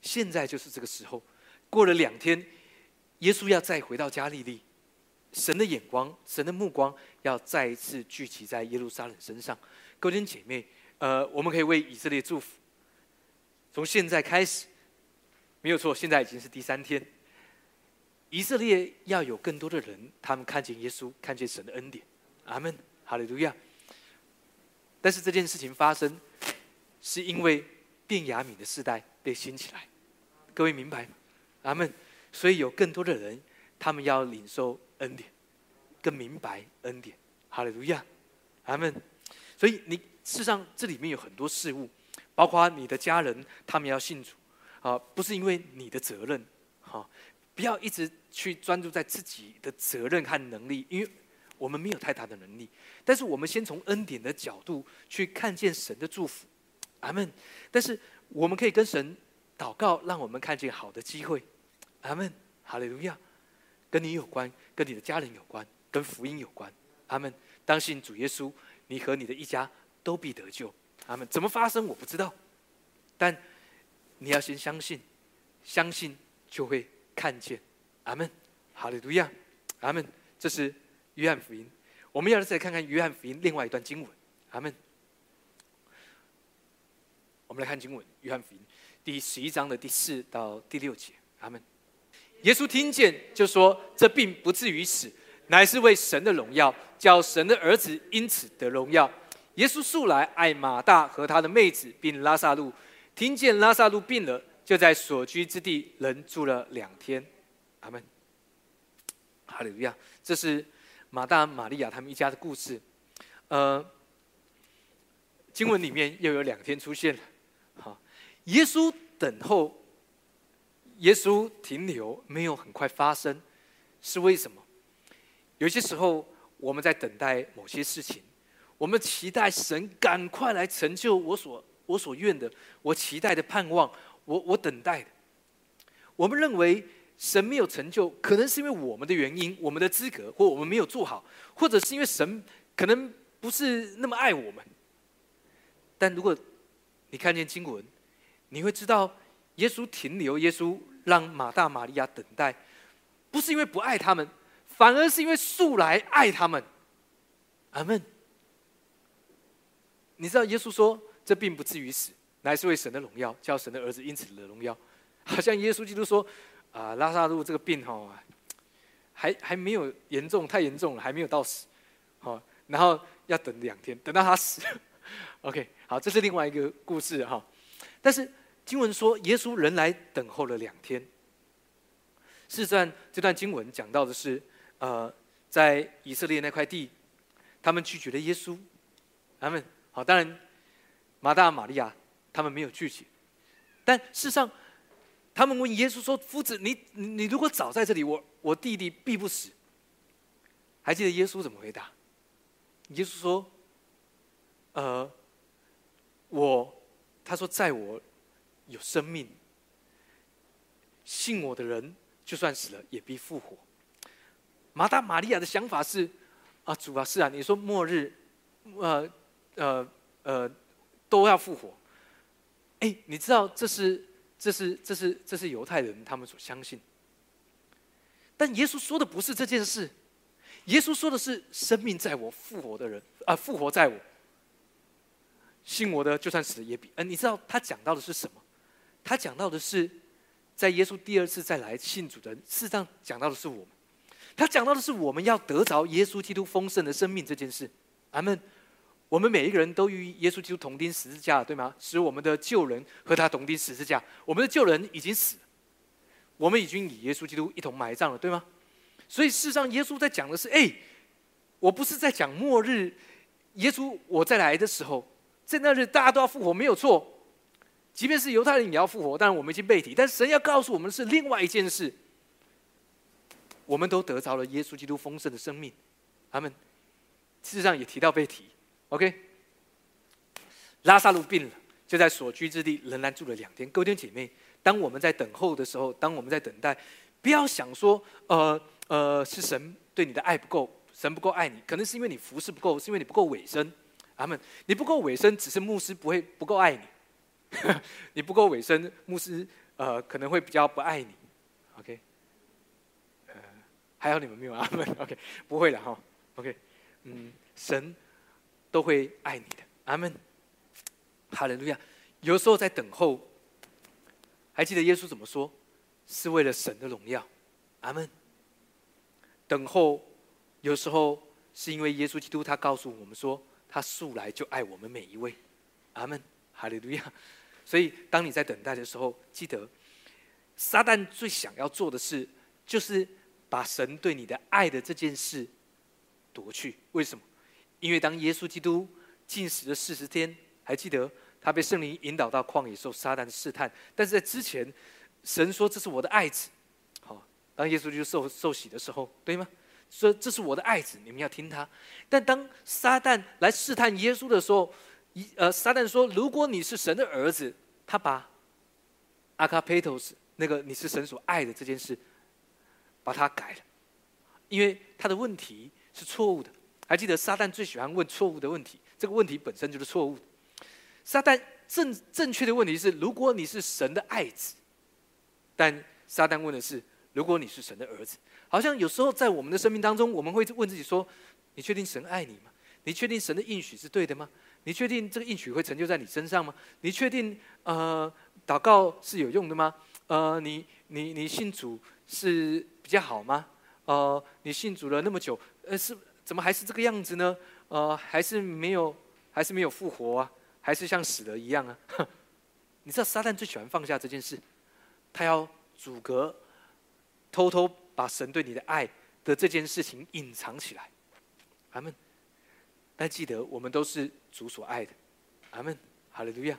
A: 现在就是这个时候，过了两天，耶稣要再回到加利利。神的眼光，神的目光要再一次聚集在耶路撒冷身上。各位姐妹，呃，我们可以为以色列祝福。从现在开始，没有错，现在已经是第三天。以色列要有更多的人，他们看见耶稣，看见神的恩典。阿门，哈利路亚。但是这件事情发生，是因为便雅敏的世代被兴起来。各位明白吗？阿门。所以有更多的人，他们要领受。恩典，更明白恩典，哈利路亚，阿门。所以你事实上这里面有很多事物，包括你的家人，他们要信主啊，不是因为你的责任，哈，不要一直去专注在自己的责任和能力，因为我们没有太大的能力。但是我们先从恩典的角度去看见神的祝福，阿门。但是我们可以跟神祷告，让我们看见好的机会，阿门，哈利路亚。跟你有关，跟你的家人有关，跟福音有关。阿门。当信主耶稣，你和你的一家都必得救。阿门。怎么发生我不知道，但你要先相信，相信就会看见。阿门。哈利路亚。阿门。这是约翰福音。我们要再看看约翰福音另外一段经文。阿门。我们来看经文，约翰福音第十一章的第四到第六节。阿门。耶稣听见，就说：“这病不至于死，乃是为神的荣耀，叫神的儿子因此得荣耀。”耶稣素来爱马大和他的妹子，并拉萨路。听见拉萨路病了，就在所居之地人住了两天。阿门。哈利路亚！这是马大、玛利亚他们一家的故事。呃，经文里面又有两天出现了。耶稣等候。耶稣停留没有很快发生，是为什么？有些时候我们在等待某些事情，我们期待神赶快来成就我所我所愿的，我期待的盼望，我我等待的。我们认为神没有成就，可能是因为我们的原因，我们的资格，或我们没有做好，或者是因为神可能不是那么爱我们。但如果你看见经文，你会知道。耶稣停留，耶稣让马大、玛利亚等待，不是因为不爱他们，反而是因为素来爱他们。阿门。你知道耶稣说，这并不至于死，乃是为神的荣耀，叫神的儿子因此得荣耀。好像耶稣基督说：“啊，拉萨路这个病哈，还还没有严重，太严重了，还没有到死。好，然后要等两天，等到他死。OK，好，这是另外一个故事哈。但是经文说，耶稣仍来等候了两天。事实上，这段经文讲到的是，呃，在以色列那块地，他们拒绝了耶稣。他们好，当然，马大、玛利亚他们没有拒绝，但事实上，他们问耶稣说：“夫子，你你如果早在这里，我我弟弟必不死。”还记得耶稣怎么回答？耶稣说：“呃，我，他说，在我有生命，信我的人，就算死了也必复活。”马大、玛利亚的想法是：“啊，主啊，是啊，你说末日，呃，呃，呃，都要复活。”哎，你知道这是这是这是这是犹太人他们所相信，但耶稣说的不是这件事。耶稣说的是：“生命在我，复活的人啊，复活在我。信我的，就算死也比……嗯，你知道他讲到的是什么？他讲到的是，在耶稣第二次再来信主的人，事实上讲到的是我们。他讲到的是我们要得着耶稣基督丰盛的生命这件事。阿门。我们每一个人都与耶稣基督同钉十字架，对吗？使我们的旧人和他同钉十字架。我们的旧人已经死了，我们已经与耶稣基督一同埋葬了，对吗？”所以，事实上，耶稣在讲的是：哎，我不是在讲末日。耶稣我再来的时候，在那日大家都要复活，没有错。即便是犹太人也要复活，但是我们已经被提。但是神要告诉我们的是另外一件事：我们都得着了耶稣基督丰盛的生命。他们事实上也提到被提。OK，拉萨路病了，就在所居之地仍然住了两天。各位弟姐妹，当我们在等候的时候，当我们在等待，不要想说，呃。呃，是神对你的爱不够，神不够爱你，可能是因为你服侍不够，是因为你不够委身。阿门。你不够委身，只是牧师不会不够爱你。你不够委身，牧师呃可能会比较不爱你。OK，呃，还好你们没有阿门。OK，不会了哈。OK，嗯，神都会爱你的。阿门。哈利路亚。有时候在等候，还记得耶稣怎么说？是为了神的荣耀。阿门。等候，有时候是因为耶稣基督他告诉我们说，他素来就爱我们每一位，阿门，哈利路亚。所以，当你在等待的时候，记得，撒旦最想要做的事，就是把神对你的爱的这件事夺去。为什么？因为当耶稣基督进食了四十天，还记得他被圣灵引导到旷野受撒旦的试探，但是在之前，神说这是我的爱子。好当耶稣就受受洗的时候，对吗？说这是我的爱子，你们要听他。但当撒旦来试探耶稣的时候，一呃，撒旦说：“如果你是神的儿子，他把阿卡佩托斯那个你是神所爱的这件事，把它改了，因为他的问题是错误的。还记得撒旦最喜欢问错误的问题，这个问题本身就是错误的。撒旦正正确的问题是：如果你是神的爱子，但撒旦问的是。如果你是神的儿子，好像有时候在我们的生命当中，我们会问自己说：“你确定神爱你吗？你确定神的应许是对的吗？你确定这个应许会成就在你身上吗？你确定呃祷告是有用的吗？呃，你你你信主是比较好吗？呃，你信主了那么久，呃，是怎么还是这个样子呢？呃，还是没有，还是没有复活啊？还是像死了一样啊？你知道撒旦最喜欢放下这件事，他要阻隔。偷偷把神对你的爱的这件事情隐藏起来，阿门。但记得，我们都是主所爱的，阿门。哈利路亚。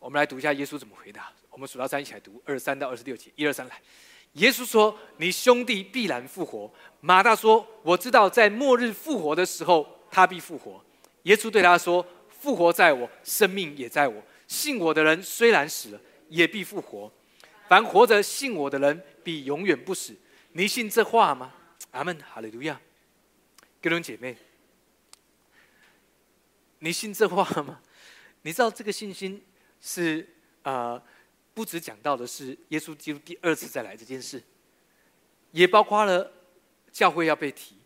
A: 我们来读一下耶稣怎么回答。我们数到三，一起来读二三到二十六节。一二三，来。耶稣说：“你兄弟必然复活。”马大说：“我知道，在末日复活的时候，他必复活。”耶稣对他说：“复活在我，生命也在我。信我的人虽然死了，也必复活。”凡活着信我的人，必永远不死。你信这话吗？阿门，哈利路亚。各位姐妹，你信这话吗？你知道这个信心是啊，不只讲到的是耶稣基督第二次再来这件事，也包括了教会要被提，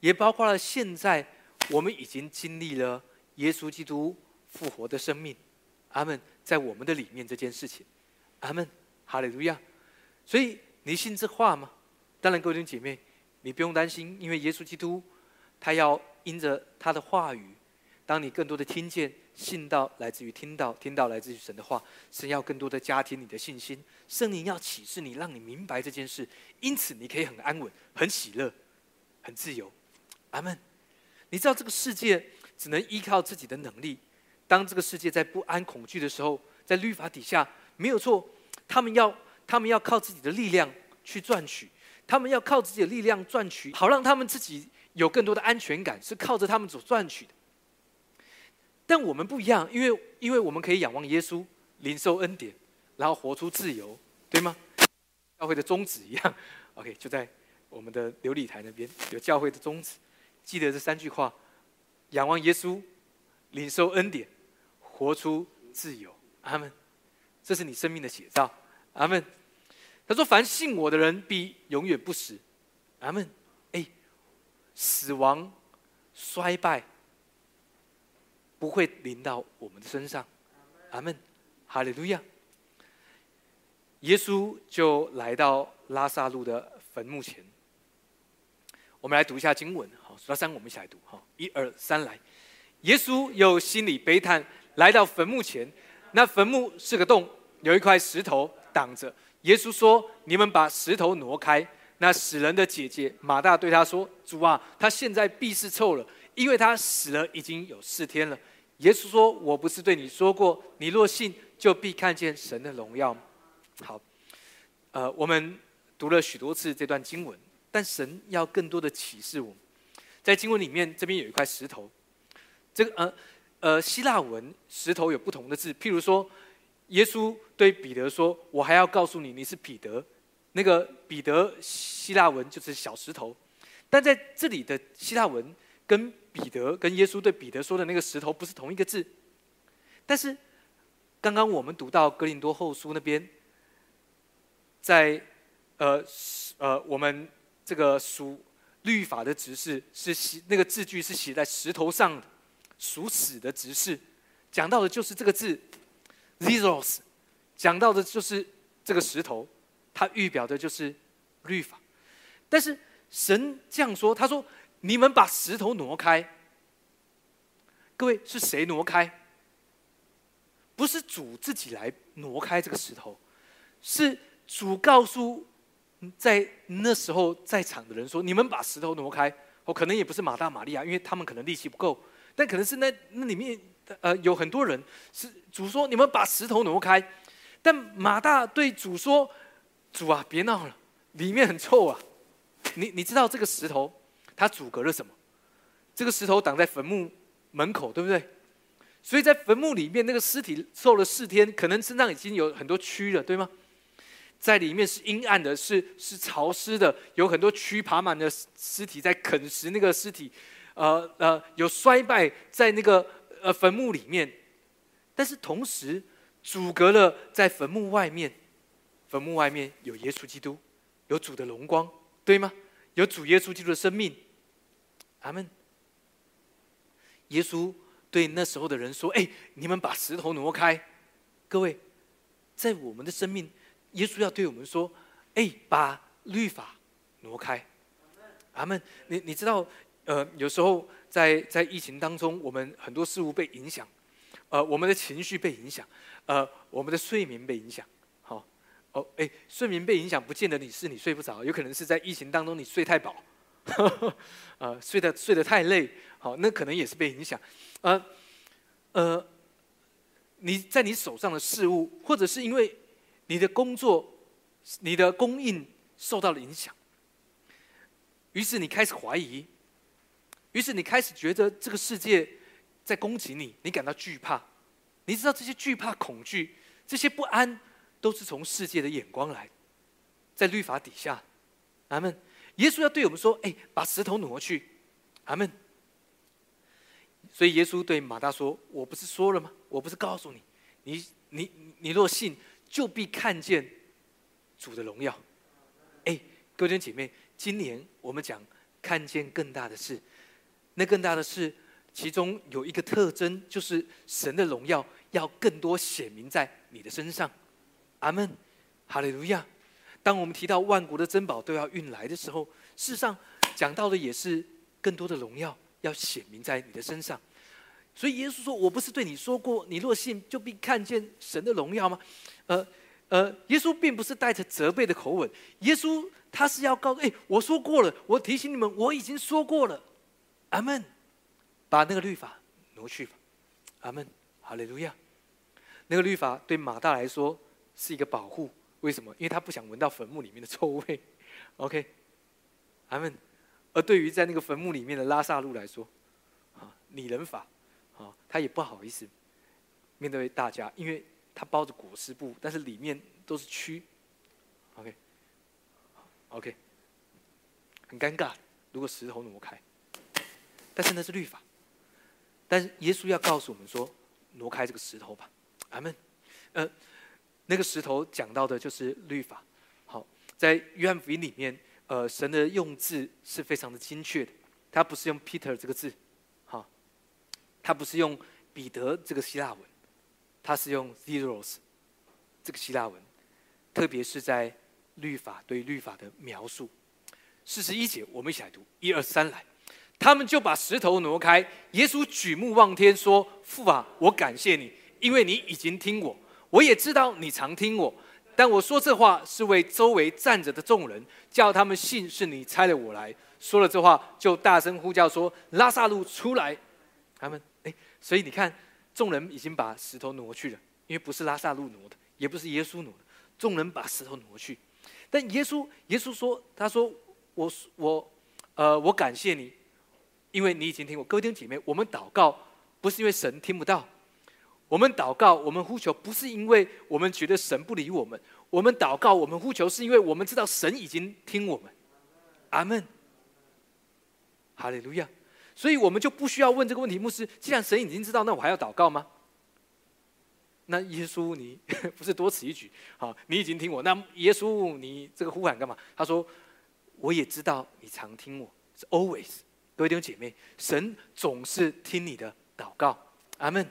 A: 也包括了现在我们已经经历了耶稣基督复活的生命。阿门，在我们的里面这件事情，阿门。哈利路亚！所以你信这话吗？当然，各位弟兄姐妹，你不用担心，因为耶稣基督他要因着他的话语，当你更多的听见。信道来自于听到，听到来自于神的话。神要更多的加添你的信心，圣灵要启示你，让你明白这件事。因此，你可以很安稳、很喜乐、很自由。阿门。你知道这个世界只能依靠自己的能力。当这个世界在不安、恐惧的时候，在律法底下，没有错，他们要他们要靠自己的力量去赚取，他们要靠自己的力量赚取，好让他们自己有更多的安全感，是靠着他们所赚取的。但我们不一样，因为因为我们可以仰望耶稣，领受恩典，然后活出自由，对吗？教会的宗旨一样，OK，就在我们的琉璃台那边有教会的宗旨，记得这三句话：仰望耶稣，领受恩典，活出自由。阿门。这是你生命的写照。阿门。他说：“凡信我的人，必永远不死。”阿门。哎，死亡、衰败。不会临到我们的身上，阿门，哈利路亚。耶稣就来到拉萨路的坟墓前。我们来读一下经文，好，数到三，我们一起来读，哈，一二三，来。耶稣又心里悲叹，来到坟墓前，那坟墓是个洞，有一块石头挡着。耶稣说：“你们把石头挪开。”那死人的姐姐马大对他说：“主啊，他现在必是臭了。”因为他死了已经有四天了，耶稣说：“我不是对你说过，你若信，就必看见神的荣耀。”好，呃，我们读了许多次这段经文，但神要更多的启示我们。在经文里面，这边有一块石头，这个呃呃希腊文石头有不同的字，譬如说，耶稣对彼得说：“我还要告诉你，你是彼得。”那个彼得希腊文就是小石头，但在这里的希腊文。跟彼得跟耶稣对彼得说的那个石头不是同一个字，但是刚刚我们读到哥林多后书那边，在呃呃我们这个属律法的执事是写那个字句是写在石头上的，属死的执事，讲到的就是这个字 zeros，讲到的就是这个石头，它预表的就是律法，但是神这样说，他说。你们把石头挪开，各位是谁挪开？不是主自己来挪开这个石头，是主告诉在那时候在场的人说：“你们把石头挪开。”哦，可能也不是马大、玛利亚，因为他们可能力气不够，但可能是那那里面呃有很多人是主说：“你们把石头挪开。”但马大对主说：“主啊，别闹了，里面很臭啊！你你知道这个石头？”它阻隔了什么？这个石头挡在坟墓门口，对不对？所以在坟墓里面，那个尸体受了四天，可能身上已经有很多蛆了，对吗？在里面是阴暗的，是是潮湿的，有很多蛆爬满的尸体在啃食那个尸体，呃呃，有衰败在那个呃坟墓里面，但是同时阻隔了在坟墓外面，坟墓外面有耶稣基督，有主的荣光，对吗？有主耶稣基督的生命。阿门。耶稣对那时候的人说：“哎，你们把石头挪开。”各位，在我们的生命，耶稣要对我们说：“哎，把律法挪开。”阿门。你你知道，呃，有时候在在疫情当中，我们很多事物被影响，呃，我们的情绪被影响，呃，我们的睡眠被影响。好，哦，哎，睡眠被影响，不见得你是你睡不着，有可能是在疫情当中你睡太饱。呃，睡得睡得太累，好，那可能也是被影响。呃，呃，你在你手上的事物，或者是因为你的工作、你的供应受到了影响，于是你开始怀疑，于是你开始觉得这个世界在攻击你，你感到惧怕。你知道这些惧怕、恐惧、这些不安，都是从世界的眼光来，在律法底下，阿门。耶稣要对我们说：“哎，把石头挪去。”阿门。所以耶稣对马大说：“我不是说了吗？我不是告诉你，你你你若信，就必看见主的荣耀。”哎，各位姐妹，今年我们讲看见更大的事，那更大的是，其中有一个特征，就是神的荣耀要更多显明在你的身上。阿门，哈利路亚。当我们提到万国的珍宝都要运来的时候，事实上讲到的也是更多的荣耀要显明在你的身上。所以耶稣说：“我不是对你说过，你若信，就必看见神的荣耀吗？”呃呃，耶稣并不是带着责备的口吻，耶稣他是要告诉：“哎，我说过了，我提醒你们，我已经说过了。”阿门。把那个律法挪去吧。阿门。哈利路亚。那个律法对马大来说是一个保护，为什么？因为他不想闻到坟墓里面的臭味。OK，阿门。而对于在那个坟墓里面的拉萨路来说，啊，拟人法，啊，他也不好意思面对大家，因为他包着裹尸布，但是里面都是蛆。OK，OK，很尴尬。如果石头挪开，但是那是律法。但是耶稣要告诉我们说，挪开这个石头吧。阿门。呃，那个石头讲到的就是律法。好，在约翰福音里面，呃，神的用字是非常的精确的。他不是用 Peter 这个字，好，他不是用彼得这个希腊文，他是用 Zeros 这个希腊文。特别是在律法对律法的描述。四十一节，我们一起来读，一二三，来。他们就把石头挪开。耶稣举目望天说：“父啊，我感谢你。”因为你已经听我，我也知道你常听我，但我说这话是为周围站着的众人，叫他们信是你差了我来。说了这话，就大声呼叫说：“拉萨路出来！”他们哎，所以你看，众人已经把石头挪去了，因为不是拉萨路挪的，也不是耶稣挪的，众人把石头挪去。但耶稣，耶稣说：“他说我我呃，我感谢你，因为你已经听我。”各位弟兄姐妹，我们祷告不是因为神听不到。我们祷告，我们呼求，不是因为我们觉得神不理我们。我们祷告，我们呼求，是因为我们知道神已经听我们。阿门。哈利路亚。所以我们就不需要问这个问题：牧师，既然神已经知道，那我还要祷告吗？那耶稣，你 不是多此一举？好，你已经听我。那耶稣，你这个呼喊干嘛？他说：“我也知道你常听我，是 always。”各位弟兄姐妹，神总是听你的祷告。阿门。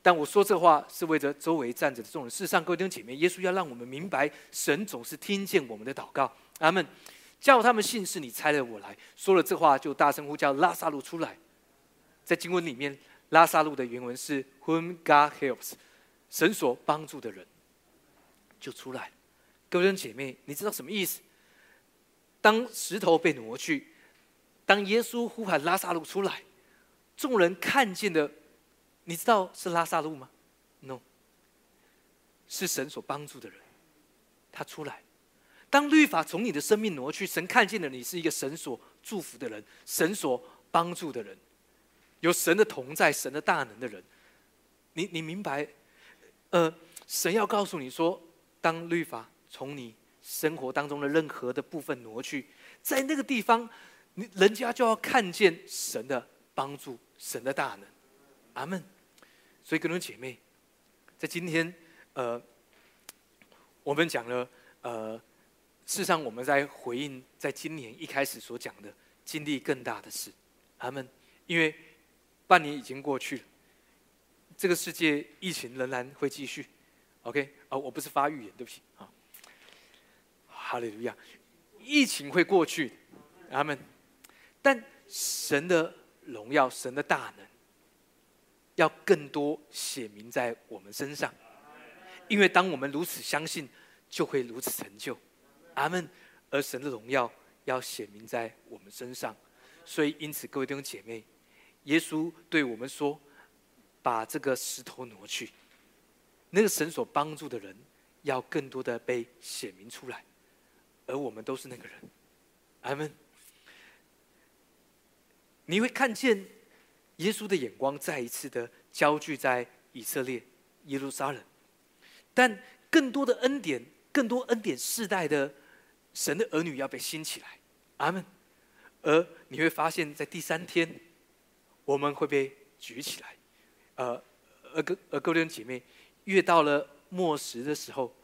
A: 但我说这话是为着周围站着的众人。事实上，各位弟兄姐妹，耶稣要让我们明白，神总是听见我们的祷告。阿门。叫他们信是你差了我来。说了这话，就大声呼叫拉萨路出来。在经文里面，拉萨路的原文是 “Whom God helps”，神所帮助的人就出来。各位弟兄姐妹，你知道什么意思？当石头被挪去，当耶稣呼喊拉萨路出来，众人看见的。你知道是拉萨路吗？No，是神所帮助的人，他出来。当律法从你的生命挪去，神看见了你是一个神所祝福的人，神所帮助的人，有神的同在、神的大能的人。你你明白？呃，神要告诉你说，当律法从你生活当中的任何的部分挪去，在那个地方，你人家就要看见神的帮助、神的大能。阿门。所以，各位姐妹，在今天，呃，我们讲了，呃，事实上，我们在回应在今年一开始所讲的，经历更大的事，阿门，因为半年已经过去了，这个世界疫情仍然会继续，OK，啊，我不是发预言，对不起，啊，哈利路亚，疫情会过去，阿门，但神的荣耀，神的大能。要更多显明在我们身上，因为当我们如此相信，就会如此成就。阿门。而神的荣耀要显明在我们身上，所以因此，各位弟兄姐妹，耶稣对我们说：“把这个石头挪去。”那个神所帮助的人，要更多的被显明出来，而我们都是那个人。阿门。你会看见。耶稣的眼光再一次的焦聚在以色列耶路撒冷，但更多的恩典，更多恩典世代的神的儿女要被兴起来，阿门。而你会发现在第三天，我们会被举起来，呃，而各而各位姐妹，越到了末时的时候，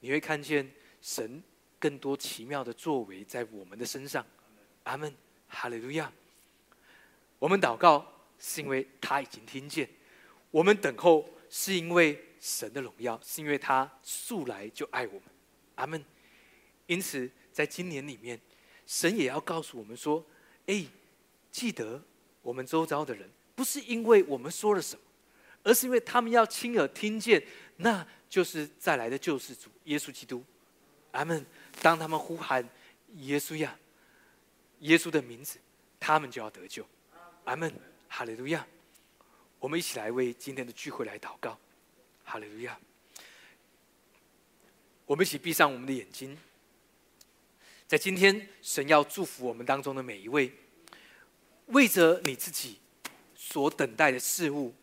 A: 你会看见神更多奇妙的作为在我们的身上，阿门，哈利路亚。我们祷告。是因为他已经听见，我们等候是因为神的荣耀，是因为他素来就爱我们，阿门。因此，在今年里面，神也要告诉我们说：“哎，记得我们周遭的人，不是因为我们说了什么，而是因为他们要亲耳听见，那就是再来的救世主耶稣基督。”阿门。当他们呼喊耶稣呀，耶稣的名字，他们就要得救。阿门。哈利路亚。我们一起来为今天的聚会来祷告。哈利路亚。我们一起闭上我们的眼睛。在今天，神要祝福我们当中的每一位，为着你自己所等待的事物，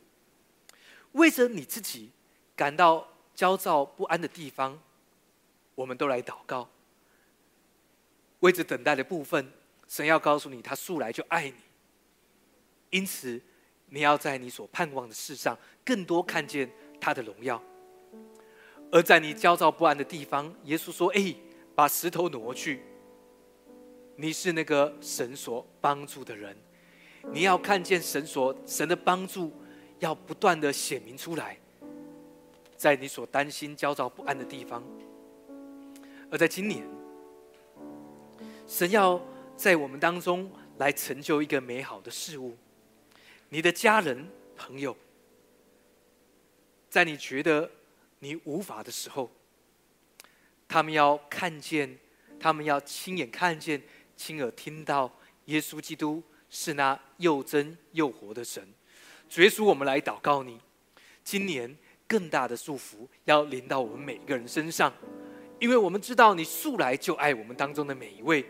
A: 为着你自己感到焦躁不安的地方，我们都来祷告。为着等待的部分，神要告诉你，他素来就爱你，因此你要在你所盼望的事上，更多看见他的荣耀。而在你焦躁不安的地方，耶稣说：“哎，把石头挪去。”你是那个神所帮助的人，你要看见神所神的帮助，要不断的显明出来，在你所担心焦躁不安的地方。而在今年，神要在我们当中来成就一个美好的事物。你的家人朋友，在你觉得你无法的时候，他们要看见，他们要亲眼看见。亲耳听到耶稣基督是那又真又活的神，主耶稣，我们来祷告你，今年更大的祝福要临到我们每一个人身上，因为我们知道你素来就爱我们当中的每一位，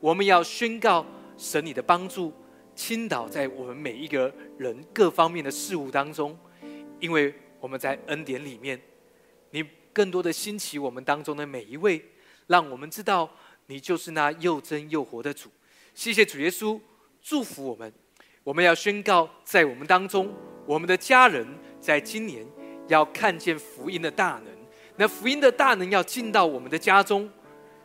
A: 我们要宣告神你的帮助倾倒在我们每一个人各方面的事物当中，因为我们在恩典里面，你更多的兴起我们当中的每一位，让我们知道。你就是那又真又活的主，谢谢主耶稣祝福我们。我们要宣告，在我们当中，我们的家人在今年要看见福音的大能。那福音的大能要进到我们的家中。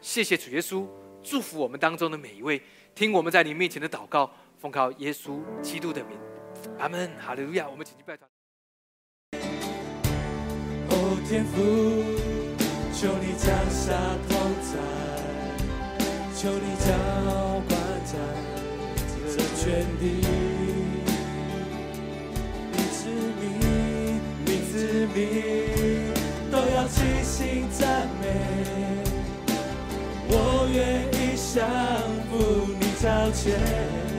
A: 谢谢主耶稣祝福我们当中的每一位，听我们在你面前的祷告，奉靠耶稣基督的名，阿门，哈利路亚。我们请去拜团。哦，天父，求你降下同在。求你浇灌在这全地，你之名，你之名，都要齐心赞美。我愿意降服你朝前。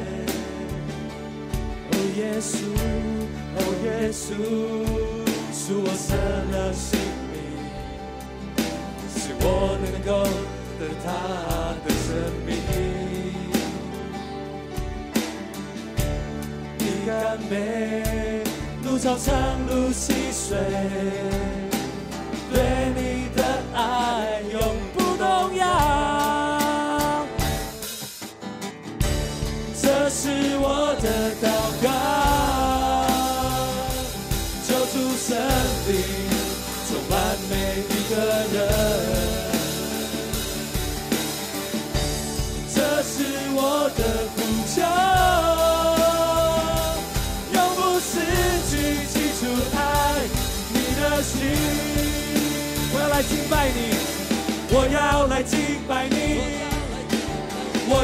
A: 耶稣，哦耶稣，是我舍了性命，使我能够得他的。生命，你甘美，路长长路细水，对你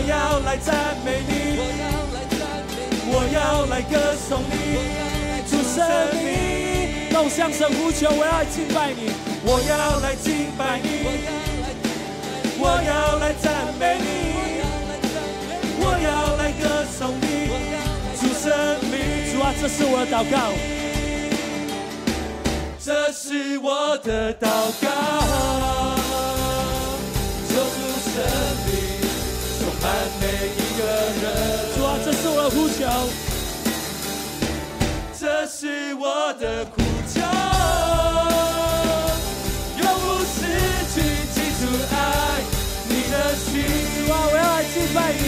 A: 要来赞美你，我要来歌颂你，主生命，都向神呼求，我要敬拜你，我要来敬拜你，我要来赞美你。我要来歌颂你，主生命。主啊，这是我的祷告，这是我的祷告。个人。主，这是我的呼求，这是我的呼求，用不失去记住爱你的心。我要来敬拜你，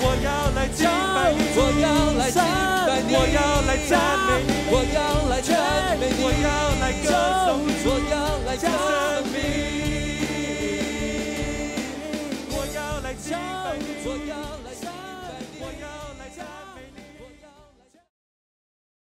A: 我要来敬拜你，我要来赞美你，
B: 我要来赞美你，我要来赞美你，我要来歌颂，我要来歌。